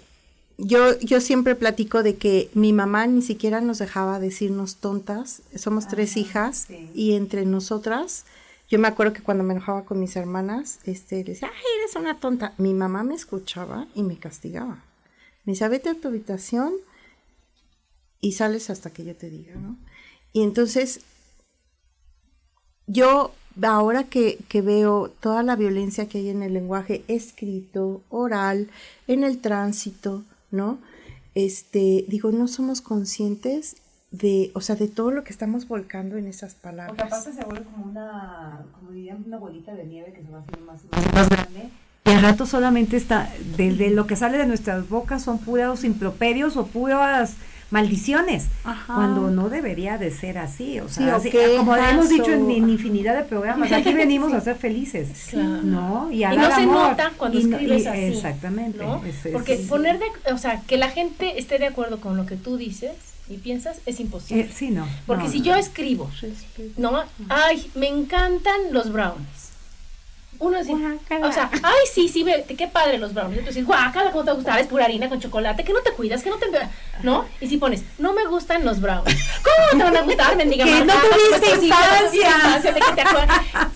yo, yo siempre platico de que mi mamá ni siquiera nos dejaba decirnos tontas. Somos tres hijas y entre nosotras, yo me acuerdo que cuando me enojaba con mis hermanas, este, le decía, ay, eres una tonta. Mi mamá me escuchaba y me castigaba. Me decía, vete a tu habitación y sales hasta que yo te diga, ¿no? Y entonces, yo ahora que, que, veo toda la violencia que hay en el lenguaje escrito, oral, en el tránsito, ¿no? Este, digo, no somos conscientes de, o sea, de todo lo que estamos volcando en esas palabras. Porque aparte se vuelve como una, como dirían, una bolita de nieve que se va haciendo más, más, más grande. Y al rato solamente está, de, de, lo que sale de nuestras bocas son puros improperios o puras maldiciones, Ajá. cuando no debería de ser así, o sea, sí, así, como hemos dicho en, en, infinidad de programas, aquí venimos sí. a ser felices, claro. ¿no? Y, a y no se amor. nota cuando y, escribes y, así, exactamente, ¿no? es, es, porque poner de, o sea, que la gente esté de acuerdo con lo que tú dices y piensas es imposible. Eh, sí, no. Porque no, si no, yo escribo, ¿no? Ay, me encantan los brownies uno dice, o sea, ay, sí, sí, ve, qué padre los brownies. Y tú dices, guácala, ¿cómo te gusta? Es pura harina con chocolate, que no te cuidas, que no te... ¿No? Y si pones, no me gustan los brownies. ¿Cómo te van a gustar, mendiga Que no tuviste infancia.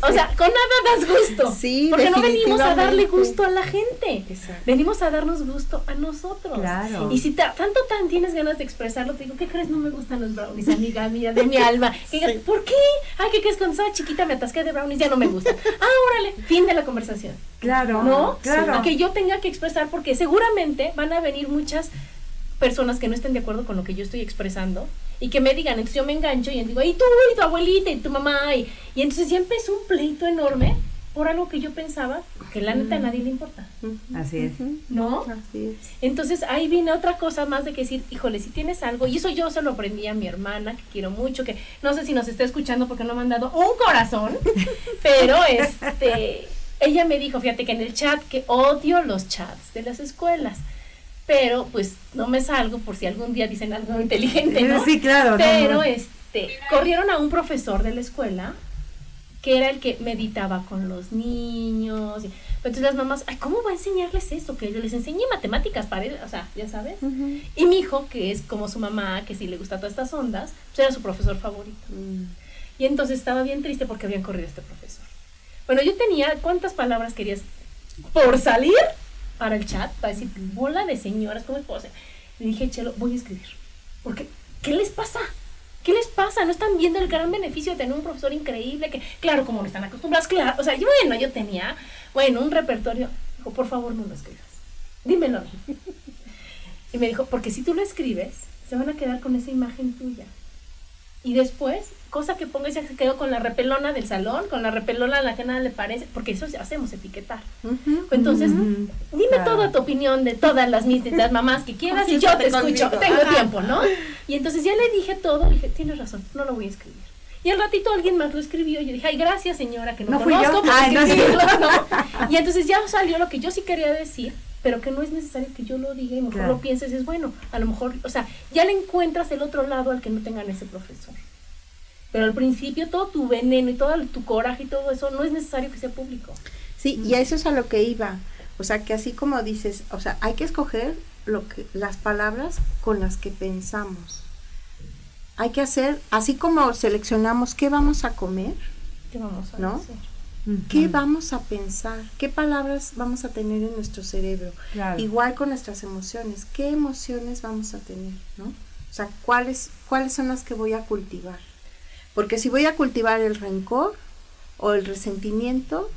O sea, con nada das gusto. Sí, Porque no venimos a darle gusto a la gente. Exacto. Venimos a darnos gusto a nosotros. Claro. Y si tanto tan tienes ganas de expresarlo, te digo, ¿qué crees? No me gustan los brownies, amiga mía, de mi alma. Digas, ¿por qué? Ay, ¿qué crees? Cuando estaba chiquita me atasqué de brownies, ya no me gustan. Ah, órale, fin de la conversación. Claro. ¿No? Claro. A que yo tenga que expresar, porque seguramente van a venir muchas personas que no estén de acuerdo con lo que yo estoy expresando y que me digan, entonces yo me engancho y digo, y tú, y tu abuelita, y tu mamá, y, y entonces ya empezó un pleito enorme por algo que yo pensaba que la neta a nadie le importa. Así es. ¿No? Así es. Entonces ahí viene otra cosa más de que decir, híjole, si tienes algo, y eso yo se lo aprendí a mi hermana, que quiero mucho, que no sé si nos está escuchando porque no me han dado un corazón, pero este, ella me dijo, fíjate que en el chat, que odio los chats de las escuelas pero pues no me salgo por si algún día dicen algo inteligente, ¿no? Sí, claro. Pero no, no. este, corrieron a un profesor de la escuela que era el que meditaba con los niños. Y, entonces las mamás, ay, ¿cómo va a enseñarles eso? Que yo les enseñe matemáticas para él, o sea, ya sabes. Uh -huh. Y mi hijo, que es como su mamá, que sí le gusta todas estas ondas, pues era su profesor favorito. Mm. Y entonces estaba bien triste porque habían corrido a este profesor. Bueno, yo tenía, ¿cuántas palabras querías por salir? para el chat, para decir, bola de señoras, ¿cómo es posible? Le dije, Chelo, voy a escribir. Porque, ¿qué les pasa? ¿Qué les pasa? ¿No están viendo el gran beneficio de tener un profesor increíble? Que, claro, como no están acostumbrados, claro. O sea, yo, bueno, yo tenía, bueno, un repertorio. Dijo, por favor, no lo escribas. Dímelo. Y me dijo, porque si tú lo escribes, se van a quedar con esa imagen tuya. Y después, cosa que pongas, ya se quedó con la repelona del salón, con la repelona a la que nada le parece, porque eso hacemos etiquetar. Uh -huh, Entonces, uh -huh. dime claro. toda tu opinión de todas las, mis, las mamás que quieras y yo te escucho, conmigo. tengo Ajá. tiempo, ¿no? Y entonces ya le dije todo, dije, tienes razón, no lo voy a escribir. Y al ratito alguien más lo escribió y yo dije, ay, gracias señora, que no, ¿No conozco, fui yo? Ay, no, ¿no? Y entonces ya salió lo que yo sí quería decir, pero que no es necesario que yo lo diga y mejor claro. lo pienses, es bueno, a lo mejor, o sea, ya le encuentras el otro lado al que no tengan ese profesor. Pero al principio todo tu veneno y todo tu coraje y todo eso no es necesario que sea público. Sí, mm. y a eso es a lo que iba. O sea, que así como dices, o sea, hay que escoger lo que, las palabras con las que pensamos. Hay que hacer, así como seleccionamos qué vamos a comer, ¿qué vamos a ¿no? hacer? Uh -huh. ¿Qué vamos a pensar? ¿Qué palabras vamos a tener en nuestro cerebro? Claro. Igual con nuestras emociones. ¿Qué emociones vamos a tener? ¿no? O sea, ¿cuáles, ¿cuáles son las que voy a cultivar? Porque si voy a cultivar el rencor o el resentimiento,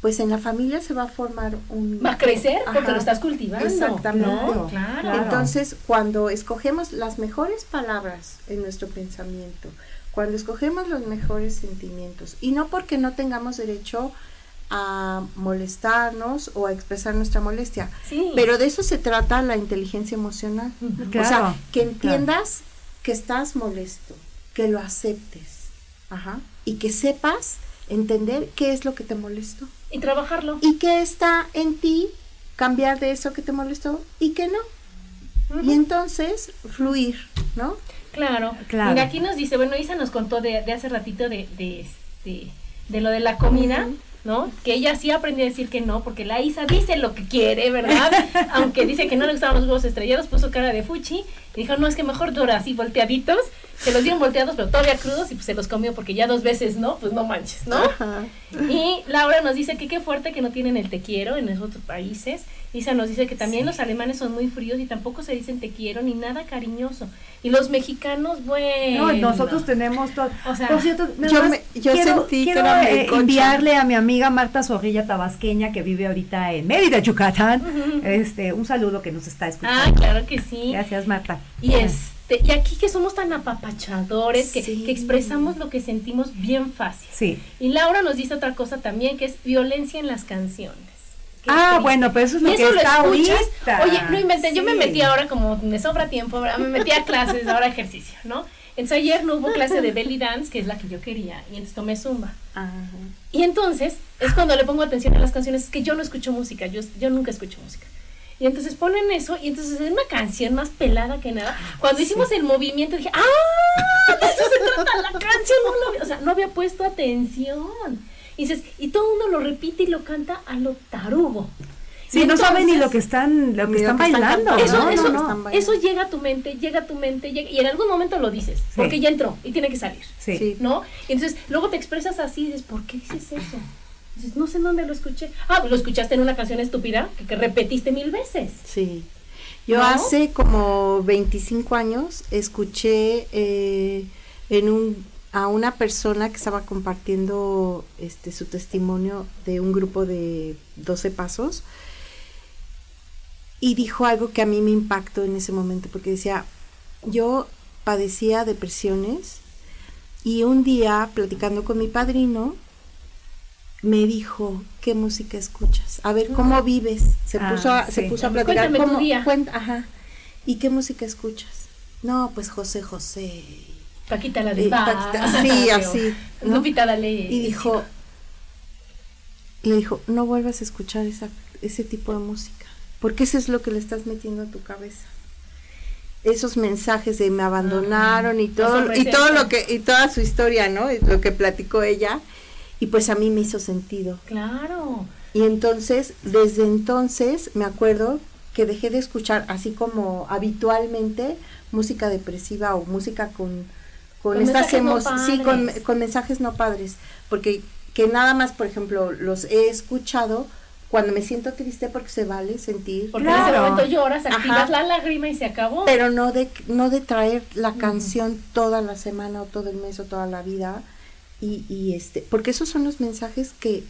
pues en la familia se va a formar un... Va a crecer porque lo estás cultivando. Exactamente. No, claro. Entonces, cuando escogemos las mejores palabras en nuestro pensamiento, cuando escogemos los mejores sentimientos, y no porque no tengamos derecho a molestarnos o a expresar nuestra molestia, sí. pero de eso se trata la inteligencia emocional. Claro, o sea, que entiendas claro. que estás molesto, que lo aceptes Ajá. y que sepas entender qué es lo que te molestó. Y trabajarlo. Y que está en ti cambiar de eso que te molestó y que no. Uh -huh. Y entonces fluir, ¿no? Claro. claro. Mira, aquí nos dice, bueno, Isa nos contó de, de hace ratito de, de, este, de lo de la comida. Uh -huh. ¿no? Que ella sí aprendió a decir que no, porque la Isa dice lo que quiere, ¿verdad? Aunque dice que no le gustaban los huevos estrellados, puso cara de fuchi y dijo, no, es que mejor dura así volteaditos. Se los dieron volteados, pero todavía crudos y pues se los comió porque ya dos veces no, pues no manches, ¿no? Y Laura nos dice que qué fuerte que no tienen el te quiero en los otros países. Isa nos dice que también los alemanes son muy fríos y tampoco se dicen te quiero ni nada cariñoso. Y los mexicanos, bueno. No, nosotros tenemos todo. O sea, Por cierto, yo me- quiero, sentí que quiero, eh, enviarle a mi amiga Marta Zorrilla Tabasqueña, que vive ahorita en Mérida, Yucatán, este, un saludo que nos está escuchando. Ah, claro que sí. Gracias, Marta. Y este, y aquí que somos tan apapachadores, que, Sí. que expresamos lo que sentimos bien fácil. Sí. Y Laura nos dice otra cosa también, que es violencia en las canciones. Qué Ah, triste. bueno, pero eso es lo que está ahorita. Oye, no inventen, yo me metí ahora como me sobra tiempo, ¿verdad? me metí a clases, ahora ejercicio, ¿no? Entonces ayer no hubo clase de belly dance, que es la que yo quería, y entonces tomé zumba. Y entonces es cuando le pongo atención a las canciones, es que yo no escucho música, yo, yo nunca escucho música. Y entonces ponen eso, y entonces es una canción más pelada que nada. Cuando hicimos el movimiento dije, ¡ah! De eso se trata la canción, no lo había- o sea, no había puesto atención. Y dices, y todo el mundo lo repite y lo canta a lo tarugo. Sí, Y no saben ni entonces- lo que están, lo que están que bailando. eso, ¿no? eso, No, no. eso llega a tu mente, llega a tu mente, llega, y en algún momento lo dices, porque ya entró y tiene que salir. Sí. ¿No? Y entonces luego te expresas así y dices, ¿por qué dices eso? Dices, no sé en dónde lo escuché. Ah, lo escuchaste en una canción estúpida que, que repetiste mil veces. Sí. Yo ¿No? hace como 25 años escuché eh, en un a una persona que estaba compartiendo este su testimonio de un grupo de 12 pasos y dijo algo que a mí me impactó en ese momento porque decía, yo padecía depresiones y un día platicando con mi padrino me dijo, ¿qué música escuchas? A ver, ¿cómo vives? Se Ah, puso a, se puso a platicar Cuéntame tu día. ajá. ¿Y qué música escuchas? No, pues José José. Paquita la de Eh, Paquita, sí, así, ¿no? Lupita dale. Y dijo, le dijo, no vuelvas a escuchar esa, ese tipo de música, porque eso es lo que le estás metiendo a tu cabeza. Esos mensajes de me abandonaron y todo, y todo lo que, y toda su historia, ¿no? Y lo que platicó ella, y pues a mí me hizo sentido. Claro. Y entonces, desde entonces, me acuerdo que dejé de escuchar, así como habitualmente, música depresiva o música con, con, Con estas mensajes no sí, con, con mensajes no padres, porque que nada más, por ejemplo, los he escuchado cuando me siento triste porque se vale sentir, Porque en ese Claro. momento lloras, activas Ajá. la lágrima y se acabó. pero no de no de traer la canción toda la semana o todo el mes o toda la vida y, y este porque esos son los mensajes que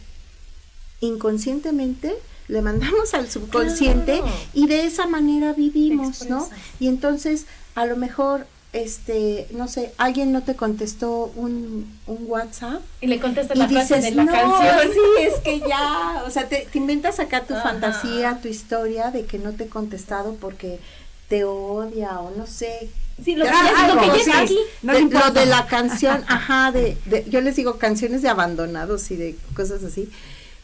inconscientemente le mandamos al subconsciente Claro. y de esa manera vivimos, ¿no? Y entonces a lo mejor este no sé alguien no te contestó un, un WhatsApp y le contestas y la frase dices, de la no, canción. sí, es que ya, o sea, te, te inventas acá tu Ajá. fantasía, tu historia de que no te he contestado porque te odia o no sé. Sí, lo que, Ah, ya, lo que algo, ya está sí. aquí. No De- le lo importa. de la canción, ajá, de, de- yo les digo canciones de abandonados y de cosas así,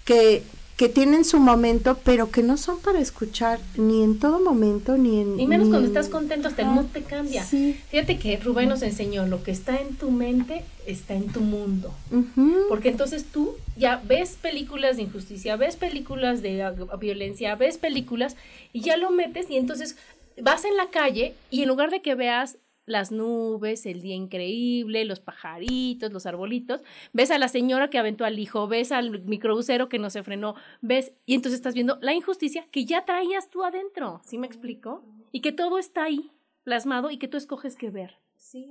que, que tienen su momento, pero que no son para escuchar ni en todo momento, ni en... Y menos ni cuando en- estás contento, hasta el mood te cambia. Sí. Fíjate que Rubén nos enseñó, lo que está en tu mente está en tu mundo. Ujú. Porque entonces tú ya ves películas de injusticia, ves películas de ag- violencia, ves películas y ya lo metes y entonces vas en la calle y en lugar de que veas las nubes, el día increíble, los pajaritos, los arbolitos, ves a la señora que aventó al hijo, ves al microbusero que no se frenó, ves y entonces estás viendo la injusticia que ya traías tú adentro, ¿sí me explico? Y que todo está ahí plasmado y que tú escoges qué ver. Sí,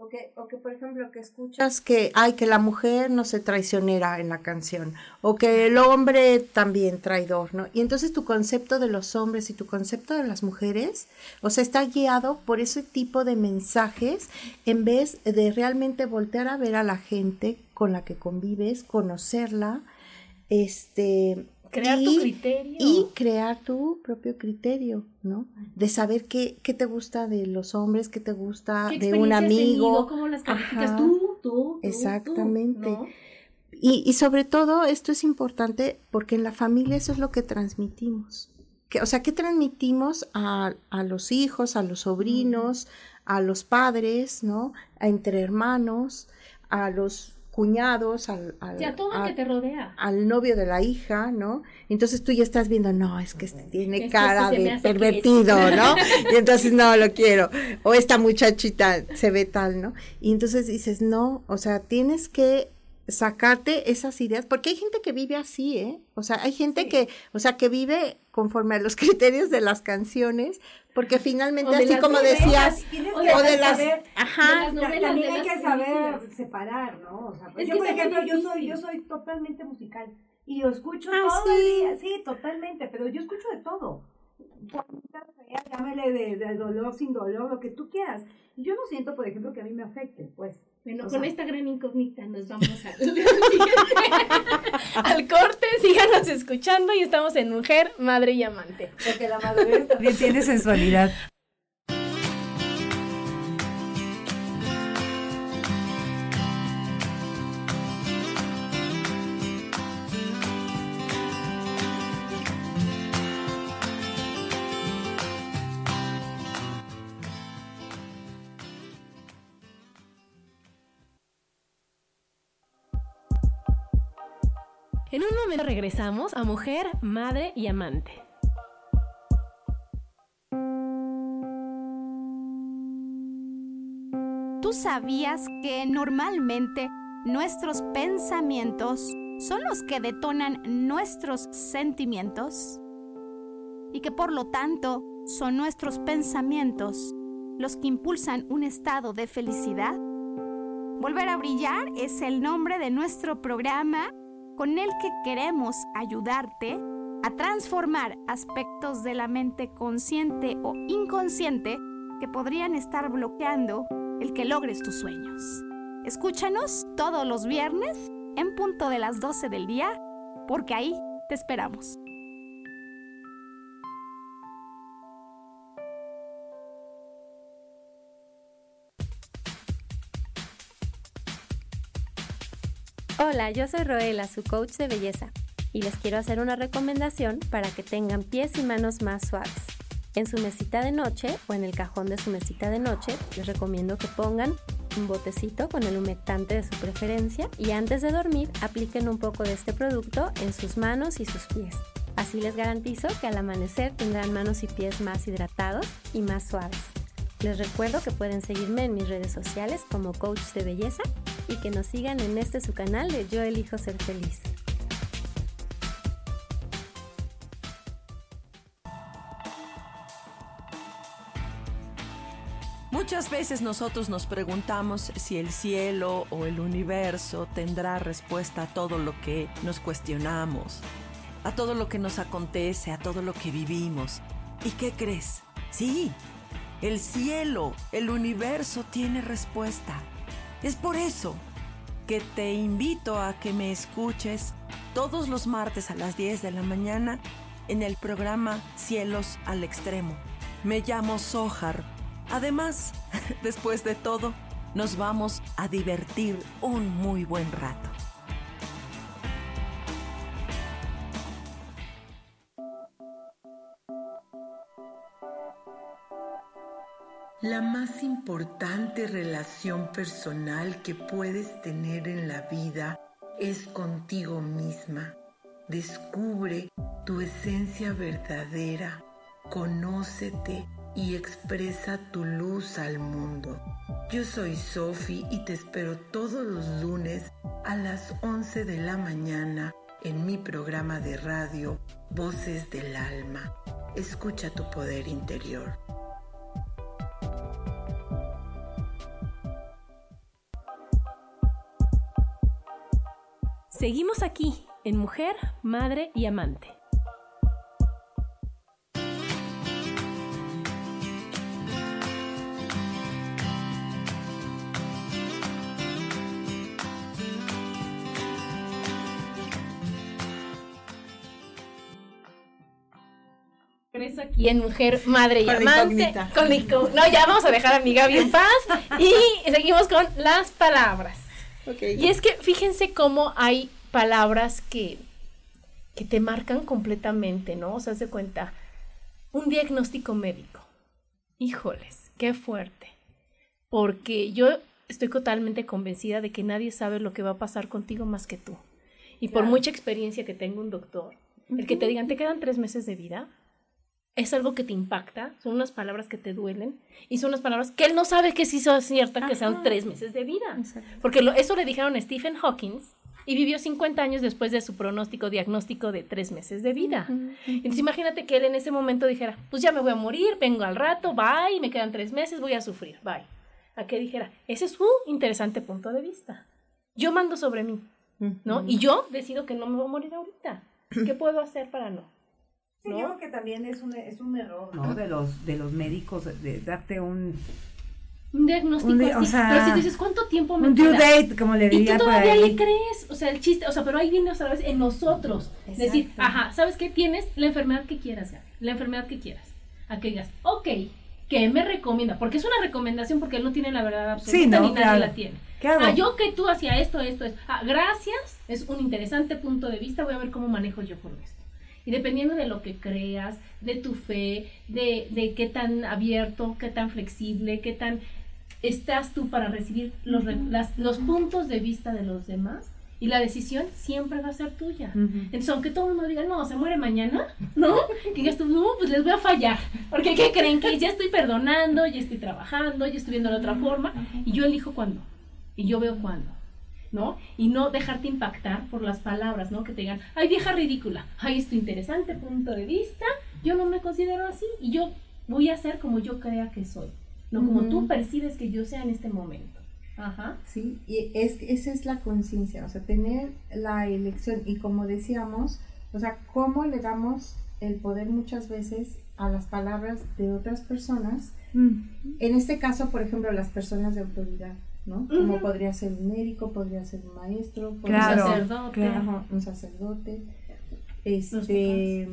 o que, o que por ejemplo que escuchas que, ay, que la mujer no se traicionera en la canción, o que el hombre también traidor, ¿no? Y entonces tu concepto de los hombres y tu concepto de las mujeres, o sea, está guiado por ese tipo de mensajes en vez de realmente voltear a ver a la gente con la que convives, conocerla, este... Crear tu criterio. Y crear tu propio criterio, ¿no? De saber qué, qué te gusta de los hombres, qué te gusta ¿Qué de un tenido? amigo. ¿Cómo las calificas tú, tú, tú, Exactamente. tú, ¿no? Y, y sobre todo esto es importante porque en la familia eso es lo que transmitimos. Que, o sea, ¿qué transmitimos a, a los hijos, a los sobrinos, a los padres, ¿no? A entre hermanos, a los cuñados, al, al, todo a- que te rodea. al novio de la hija, ¿no? Entonces tú ya estás viendo, no, es que este tiene Es que cara este me de hace que es". pervertido, ¿no? Y entonces no lo quiero. O esta muchachita se ve tal, ¿no? Y entonces dices, no, o sea, tienes que sacarte esas ideas, porque hay gente que vive así, ¿eh? O sea, hay gente que, o sea, que vive conforme a los criterios de las canciones, porque finalmente así como novelas, decías, O de las, saber- ajá, de las novelas, También hay que saber separar, ¿no? O sea, Es yo, por ejemplo, yo soy, yo soy totalmente musical y lo escucho Ah, todo sí. el día, sí, totalmente, pero yo escucho de todo. Llámale de, de dolor sin dolor, lo que tú quieras. Yo no siento, por ejemplo, que a mí me afecte, pues. Bueno, O con sea- esta gran incógnita nos vamos al, al corte. Síganos escuchando y estamos en Mujer, Madre y Amante. Porque la madurez también tiene sensualidad. Regresamos a Mujer, Madre y Amante. ¿Tú sabías que normalmente nuestros pensamientos son los que detonan nuestros sentimientos? Y que por lo tanto son nuestros pensamientos los que impulsan un estado de felicidad? Volver a brillar es el nombre de nuestro programa con el que queremos ayudarte a transformar aspectos de la mente consciente o inconsciente que podrían estar bloqueando el que logres tus sueños. Escúchanos todos los viernes en punto de las 12 del día, porque ahí te esperamos. Hola, yo soy Roela, su coach de belleza, y les quiero hacer una recomendación para que tengan pies y manos más suaves. En su mesita de noche o en el cajón de su mesita de noche, les recomiendo que pongan un botecito con el humectante de su preferencia y antes de dormir apliquen un poco de este producto en sus manos y sus pies. Así les garantizo que al amanecer tendrán manos y pies más hidratados y más suaves. Les recuerdo que pueden seguirme en mis redes sociales como coach de belleza y que nos sigan en este su canal de Yo elijo ser feliz. Muchas veces nosotros nos preguntamos si el cielo o el universo tendrá respuesta a todo lo que nos cuestionamos, a todo lo que nos acontece, a todo lo que vivimos. ¿Y qué crees? Sí, el cielo, el universo tiene respuesta. Es por eso que te invito a que me escuches todos los martes a las 10 de la mañana en el programa Cielos al Extremo. Me llamo Sohar. Además, después de todo, nos vamos a divertir un muy buen rato. La más importante relación personal que puedes tener en la vida es contigo misma. Descubre tu esencia verdadera, conócete y expresa tu luz al mundo. Yo soy Sophie y te espero todos los lunes a las 11 de la mañana en mi programa de radio Voces del Alma. Escucha tu poder interior. Seguimos aquí en Mujer, Madre y Amante. Aquí en Mujer, Madre y Con Amante. Con No, ya vamos a dejar a mi Gaby en paz. Y seguimos con las palabras. Y es que fíjense cómo hay palabras que, que te marcan completamente, ¿no? O sea, se cuenta, un diagnóstico médico. Híjoles, qué fuerte. Porque yo estoy totalmente convencida de que nadie sabe lo que va a pasar contigo más que tú. Y por mucha experiencia que tenga un doctor, el que te digan, te quedan tres meses de vida, es algo que te impacta, son unas palabras que te duelen y son unas palabras que él no sabe que sí son ciertas, que sean tres meses de vida. Porque lo, eso le dijeron a Stephen Hawking y vivió 50 años después de su pronóstico diagnóstico de tres meses de vida. Entonces imagínate que él en ese momento dijera, pues ya me voy a morir, vengo al rato, bye, me quedan tres meses, voy a sufrir, bye. A que dijera, ese es su interesante punto de vista. Yo mando sobre mí, ¿no? Y yo decido que no me voy a morir ahorita. ¿Qué puedo hacer para no? Sí, yo creo que también es un, es un error, ¿no? De los, de los médicos, de darte un... Un diagnóstico Un di- así. o sea, pero si tú dices, ¿cuánto tiempo me un due queda? date, como le Y diría tú por todavía ahí. le crees. O sea, el chiste, o sea, pero ahí viene otra vez en nosotros. Decir, ajá, ¿sabes qué? Tienes la enfermedad que quieras, Gaby. La enfermedad que quieras. A que digas, ok, ¿qué me recomienda? Porque es una recomendación porque él no tiene la verdad absoluta Sí, ¿no? ni nadie Claro. la tiene. ¿Qué hago? Ah, yo que tú hacía esto, esto, esto. Ah, gracias. Es un interesante punto de vista. Voy a ver cómo manejo yo con esto. Y dependiendo de lo que creas, de tu fe, de, de qué tan abierto, qué tan flexible, qué tan estás tú para recibir los, las- los puntos de vista de los demás, y la decisión siempre va a ser tuya. Entonces, aunque todo el mundo diga, no, se muere mañana, ¿no? Que digas tú, no, pues les voy a fallar. Porque, ¿qué creen? Que ya estoy perdonando, ya estoy trabajando, ya estoy viendo de otra forma, y yo elijo cuándo. Y yo veo cuándo. ¿No? Y no dejarte impactar por las palabras, ¿no? Que te digan, ay, vieja ridícula, ay, es tu interesante punto de vista, yo no me considero así y yo voy a ser como yo crea que soy, no como tú percibes que yo sea en este momento. Ajá. Sí, y es, esa es la conciencia, o sea, tener la elección y como decíamos, o sea, cómo le damos el poder muchas veces a las palabras de otras personas, en este caso, por ejemplo, las personas de autoridad, ¿no? Como podría ser un médico, podría ser un maestro, podría Claro, ser sacerdote. Ajá, un sacerdote, este,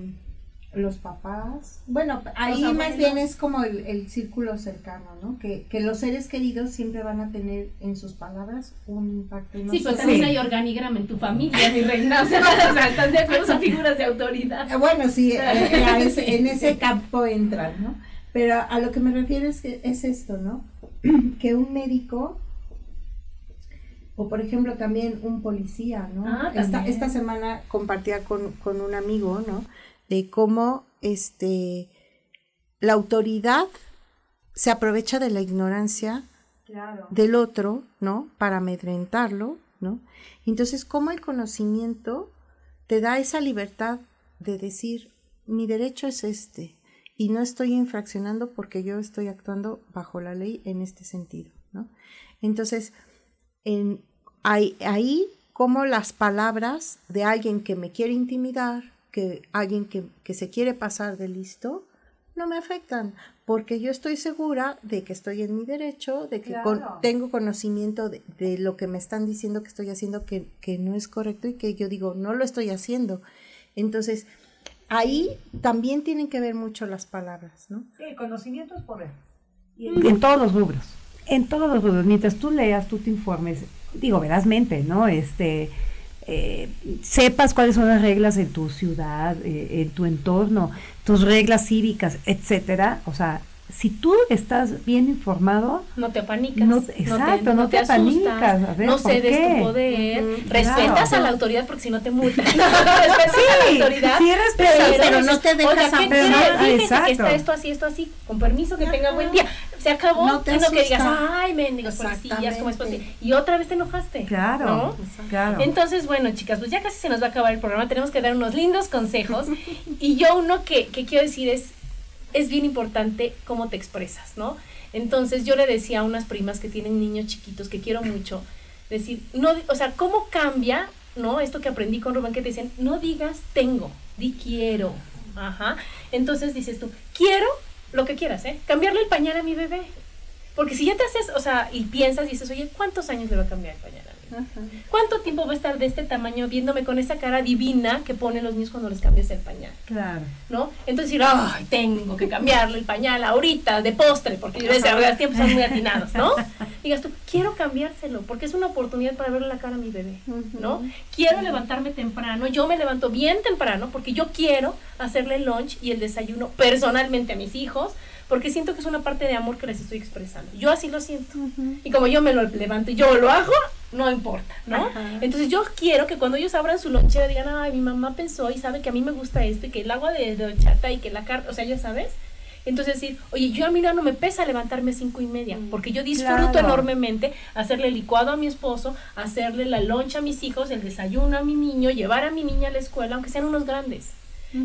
los papás. Bueno, ahí Los más bien es como el, el círculo cercano, ¿no? Que, que los seres queridos siempre van a tener en sus palabras un impacto. en Sí, pero también hay organigrama en tu familia, mi reina. O sea, o sea, ¿estás de acuerdo? Son figuras de autoridad. Eh, Bueno, sí, eh, ese- en ese campo entran, ¿no? Pero a lo que me refiero es que es esto, ¿no? Que un médico, o por ejemplo también un policía, ¿no? Ah, esta, esta semana compartía con, con un amigo, ¿no? De cómo este, la autoridad se aprovecha de la ignorancia Claro. del otro, ¿no? Para amedrentarlo, ¿no? Entonces, cómo el conocimiento te da esa libertad de decir, mi derecho es este, y no estoy infraccionando porque yo estoy actuando bajo la ley en este sentido, ¿no? Entonces, en, hay, ahí como las palabras de alguien que me quiere intimidar, que alguien que, que se quiere pasar de listo, no me afectan, porque yo estoy segura de que estoy en mi derecho, de que con- tengo conocimiento de, de lo que me están diciendo que estoy haciendo que, que no es correcto y que yo digo, no lo estoy haciendo. Entonces, ahí también tienen que ver mucho las palabras, ¿no? Sí, el conocimiento es poder. Y Y en todos los rubros, en todos los rubros, mientras tú leas, tú te informes, digo, verazmente, ¿no? Este, eh, sepas cuáles son las reglas en tu ciudad, eh, en tu entorno, tus reglas cívicas, etcétera. O sea, si tú estás bien informado, No te apanicas. No te- exacto, no te asustas, apanicas, a ver, no ¿por cedes qué? tu poder. Respetas claro. a la autoridad porque si no te multan. respetas a la autoridad. sí respetas, pero no te dejas. Ah, Fíjese que exacto. está esto así, esto así. Con permiso, que tenga buen día. Se acabó. No te que digas, ay, mendigos policías, ¿cómo es posible? Y otra vez te enojaste. Claro, ¿no? claro. Entonces, bueno, chicas, pues ya casi se nos va a acabar el programa. Tenemos que dar unos lindos consejos. y yo uno que, que quiero decir es, es bien importante cómo te expresas, ¿no? Entonces yo le decía a unas primas que tienen niños chiquitos que quiero mucho, decir, no, o sea, ¿cómo cambia, no? Esto que aprendí con Rubén que te dicen, no digas tengo, di quiero. Ajá. Entonces dices tú, quiero lo que quieras, ¿eh? Cambiarle el pañal a mi bebé. Porque si ya te haces, o sea, y piensas y dices, oye, ¿cuántos años le va a cambiar el pañal a ¿Cuánto tiempo va a estar de este tamaño viéndome con esa cara divina que ponen los niños cuando les cambias el pañal? Claro. ¿no? Entonces decir, ay, tengo que cambiarle el pañal ahorita de postre, porque yo decía, los tiempos son muy atinados, ¿no? digas tú, quiero cambiárselo, porque es una oportunidad para verle la cara a mi bebé, ¿no? Quiero levantarme temprano, yo me levanto bien temprano, porque yo quiero hacerle el lunch y el desayuno personalmente a mis hijos, porque siento que es una parte de amor que les estoy expresando. Yo así lo siento. Y como yo me lo levanto y yo lo hago, no importa, ¿no? Entonces yo quiero que cuando ellos abran su lonchera digan, ay, mi mamá pensó y sabe que a mí me gusta esto y que el agua de, de horchata y que la carne, o sea, ya sabes. Entonces decir, oye, yo a mí no me pesa levantarme a cinco y media, porque yo disfruto Claro. enormemente hacerle licuado a mi esposo, hacerle la loncha a mis hijos, el desayuno a mi niño, llevar a mi niña a la escuela, aunque sean unos grandes.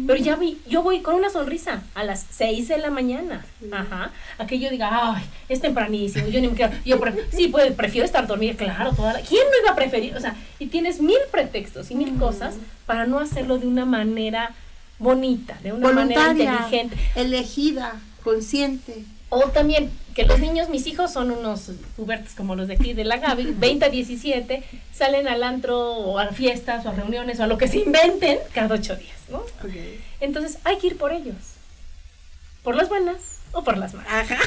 Pero ya vi, yo voy con una sonrisa a las 6 de la mañana. Ajá. A que yo diga, ay, es tempranísimo, yo ni me quiero. Yo sí, pues prefiero estar dormida, claro, toda la. ¿Quién no iba a preferir? O sea, y tienes mil pretextos y mil cosas para no hacerlo de una manera bonita, de una manera Voluntaria, inteligente. elegida, consciente. O también que los niños, mis hijos son unos pubertos como los de aquí de la Gaby, 20 a 17, salen al antro o a fiestas o a reuniones o a lo que se inventen cada ocho días, ¿no? Entonces hay que ir por ellos. Por las buenas o por las malas. Ajá.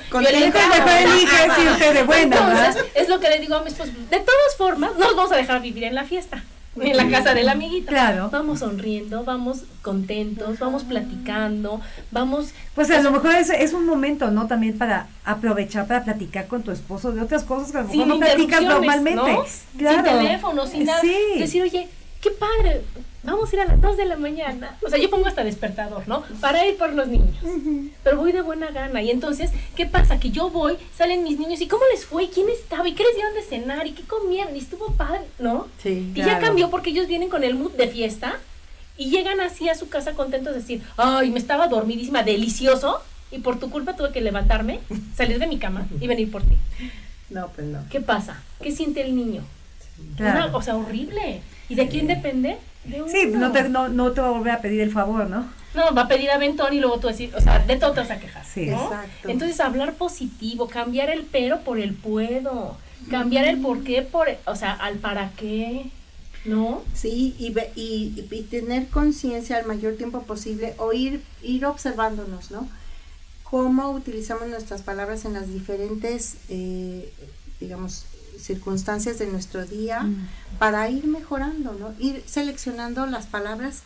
Contenta, mejor eliges irte de buena, Entonces, ¿verdad? es lo que le digo a mi esposo. De todas formas, no nos vamos a dejar vivir en la fiesta. En la casa del amiguito. Claro. Vamos sonriendo, vamos contentos, vamos platicando, vamos. Pues a lo mejor es, es un momento, ¿no? También para aprovechar para platicar con tu esposo de otras cosas que a lo mejor sin no platicas normalmente. ¿no? Claro. Sin teléfono, sin nada. Sí. Decir, oye, qué padre, vamos a ir a las 2 de la mañana. O sea, yo pongo hasta despertador, ¿no? Para ir por los niños. Pero voy de buena gana. Y entonces, ¿qué pasa? Que yo voy, salen mis niños, ¿y cómo les fue? ¿Quién estaba? ¿Y qué les dieron de cenar? ¿Y qué comieron? Y estuvo padre, ¿no? Sí. Y ya cambió porque ellos vienen con el mood de fiesta y llegan así a su casa contentos de decir, ay, me estaba dormidísima, delicioso, y por tu culpa tuve que levantarme, salir de mi cama y venir por ti. No, pues no. ¿Qué pasa? ¿Qué siente el niño? Claro. Una- o sea, horrible. ¿Y de quién depende? Sí, no te, no, no te va a volver a pedir el favor, ¿no? No, va a pedir aventón y luego tú decir, o sea, de todo te vas a quejar. Sí. ¿no? Exacto. Entonces, hablar positivo, cambiar el pero por el puedo, cambiar el por qué por, o sea, al para qué, ¿no? Sí, y, ve- y, y tener conciencia al mayor tiempo posible o ir, ir observándonos, ¿no? Cómo utilizamos nuestras palabras en las diferentes, eh, digamos, circunstancias de nuestro día para ir mejorando, ¿no? Ir seleccionando las palabras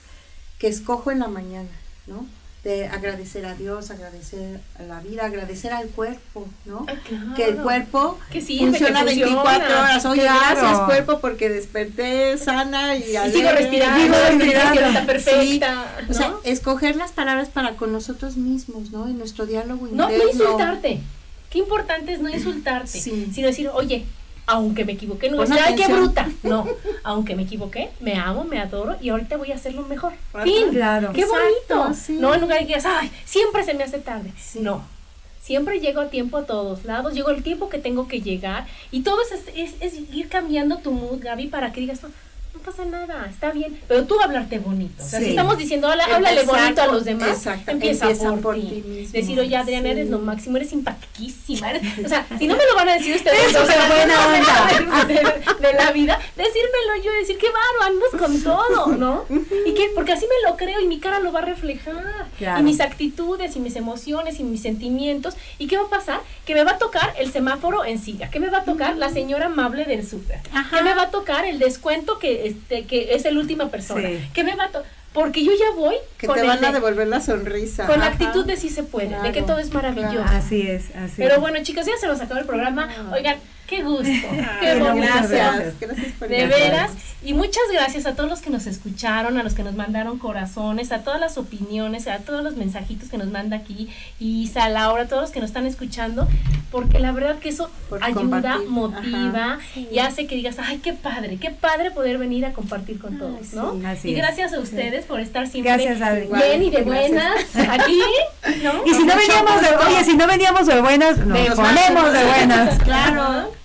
que escojo en la mañana, ¿no? De agradecer a Dios, agradecer a la vida, agradecer al cuerpo, ¿no? Claro. Que el cuerpo Que sirve, funciona que funciona. 24 horas. Oye, Claro. gracias cuerpo porque desperté sana y, Y alegre. sigo respirando, Sigo respirando. está perfecta, Sí. O sea, ¿no? escoger las palabras para con nosotros mismos, ¿no? En nuestro diálogo No, interno. no insultarte. Qué importante es no insultarte, Sí. sino decir, oye, aunque me equivoqué, no ay, qué atención". bruta. No, aunque me equivoqué, me amo, me adoro y ahorita voy a hacerlo mejor. Fin. Claro. Qué Exacto, bonito. sí. No en lugar de que digas, ay, siempre se me hace tarde. No. Siempre llego a tiempo a todos lados, llego el tiempo que tengo que llegar y todo es, es, es ir cambiando tu mood, Gaby, para que digas, no, pasa nada, está bien, pero tú hablarte bonito. O sea, si estamos diciendo, "Habla- háblale bonito a los demás, exacto, empieza, empieza por, por ti. mismo. Decir, oye, Adriana, eres lo máximo, eres simpaticísima. eres-". o sea, si no me lo van a decir ustedes, Eso o sea, buena onda. de, de- de la vida, decírmelo yo, decir, qué bárbaro, andas con todo, ¿no? Y que, porque así me lo creo y mi cara lo va a reflejar. Claro. Y mis actitudes y mis emociones y mis sentimientos. ¿Y qué va a pasar? Que me va a tocar el semáforo en siga, que me va a tocar la señora amable del súper, que me va a tocar el descuento que, este, que es el última persona, Sí. que me va a porque yo ya voy Que con te el van a de- devolver la sonrisa. con la actitud de sí se puede, de que Claro, todo es maravilloso. claro. Así es, así Pero bueno, chicos, ya se nos acabó el programa. Oigan, qué gusto, qué Bueno, bonito. Gracias, gracias por De veras, y muchas gracias a todos los que nos escucharon, a los que nos mandaron corazones, a todas las opiniones, a todos los mensajitos que nos manda aquí, y a Laura, a todos los que nos están escuchando, porque la verdad que eso Por ayuda, compartir. motiva Ajá, sí. y hace que digas, ay, qué padre, qué padre poder venir a compartir con todos, ¿no? sí. Así y es. gracias a ustedes por estar siempre Gracias, bien y de buenas aquí, ¿no? Y si no veníamos de, oye, si no veníamos de buenas, nos De ponemos de buenas. Claro.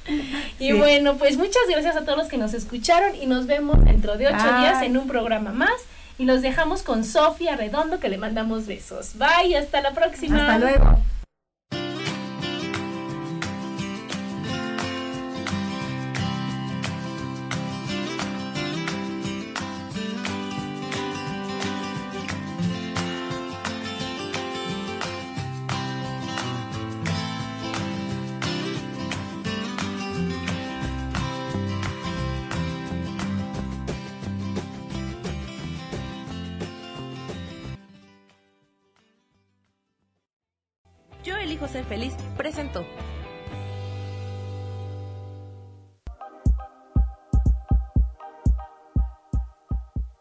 Y Sí. bueno, pues muchas gracias a todos los que nos escucharon y nos vemos dentro de ocho días en un programa más. Y los dejamos con Sofía Redondo que le mandamos besos. Bye, hasta la próxima. Hasta luego.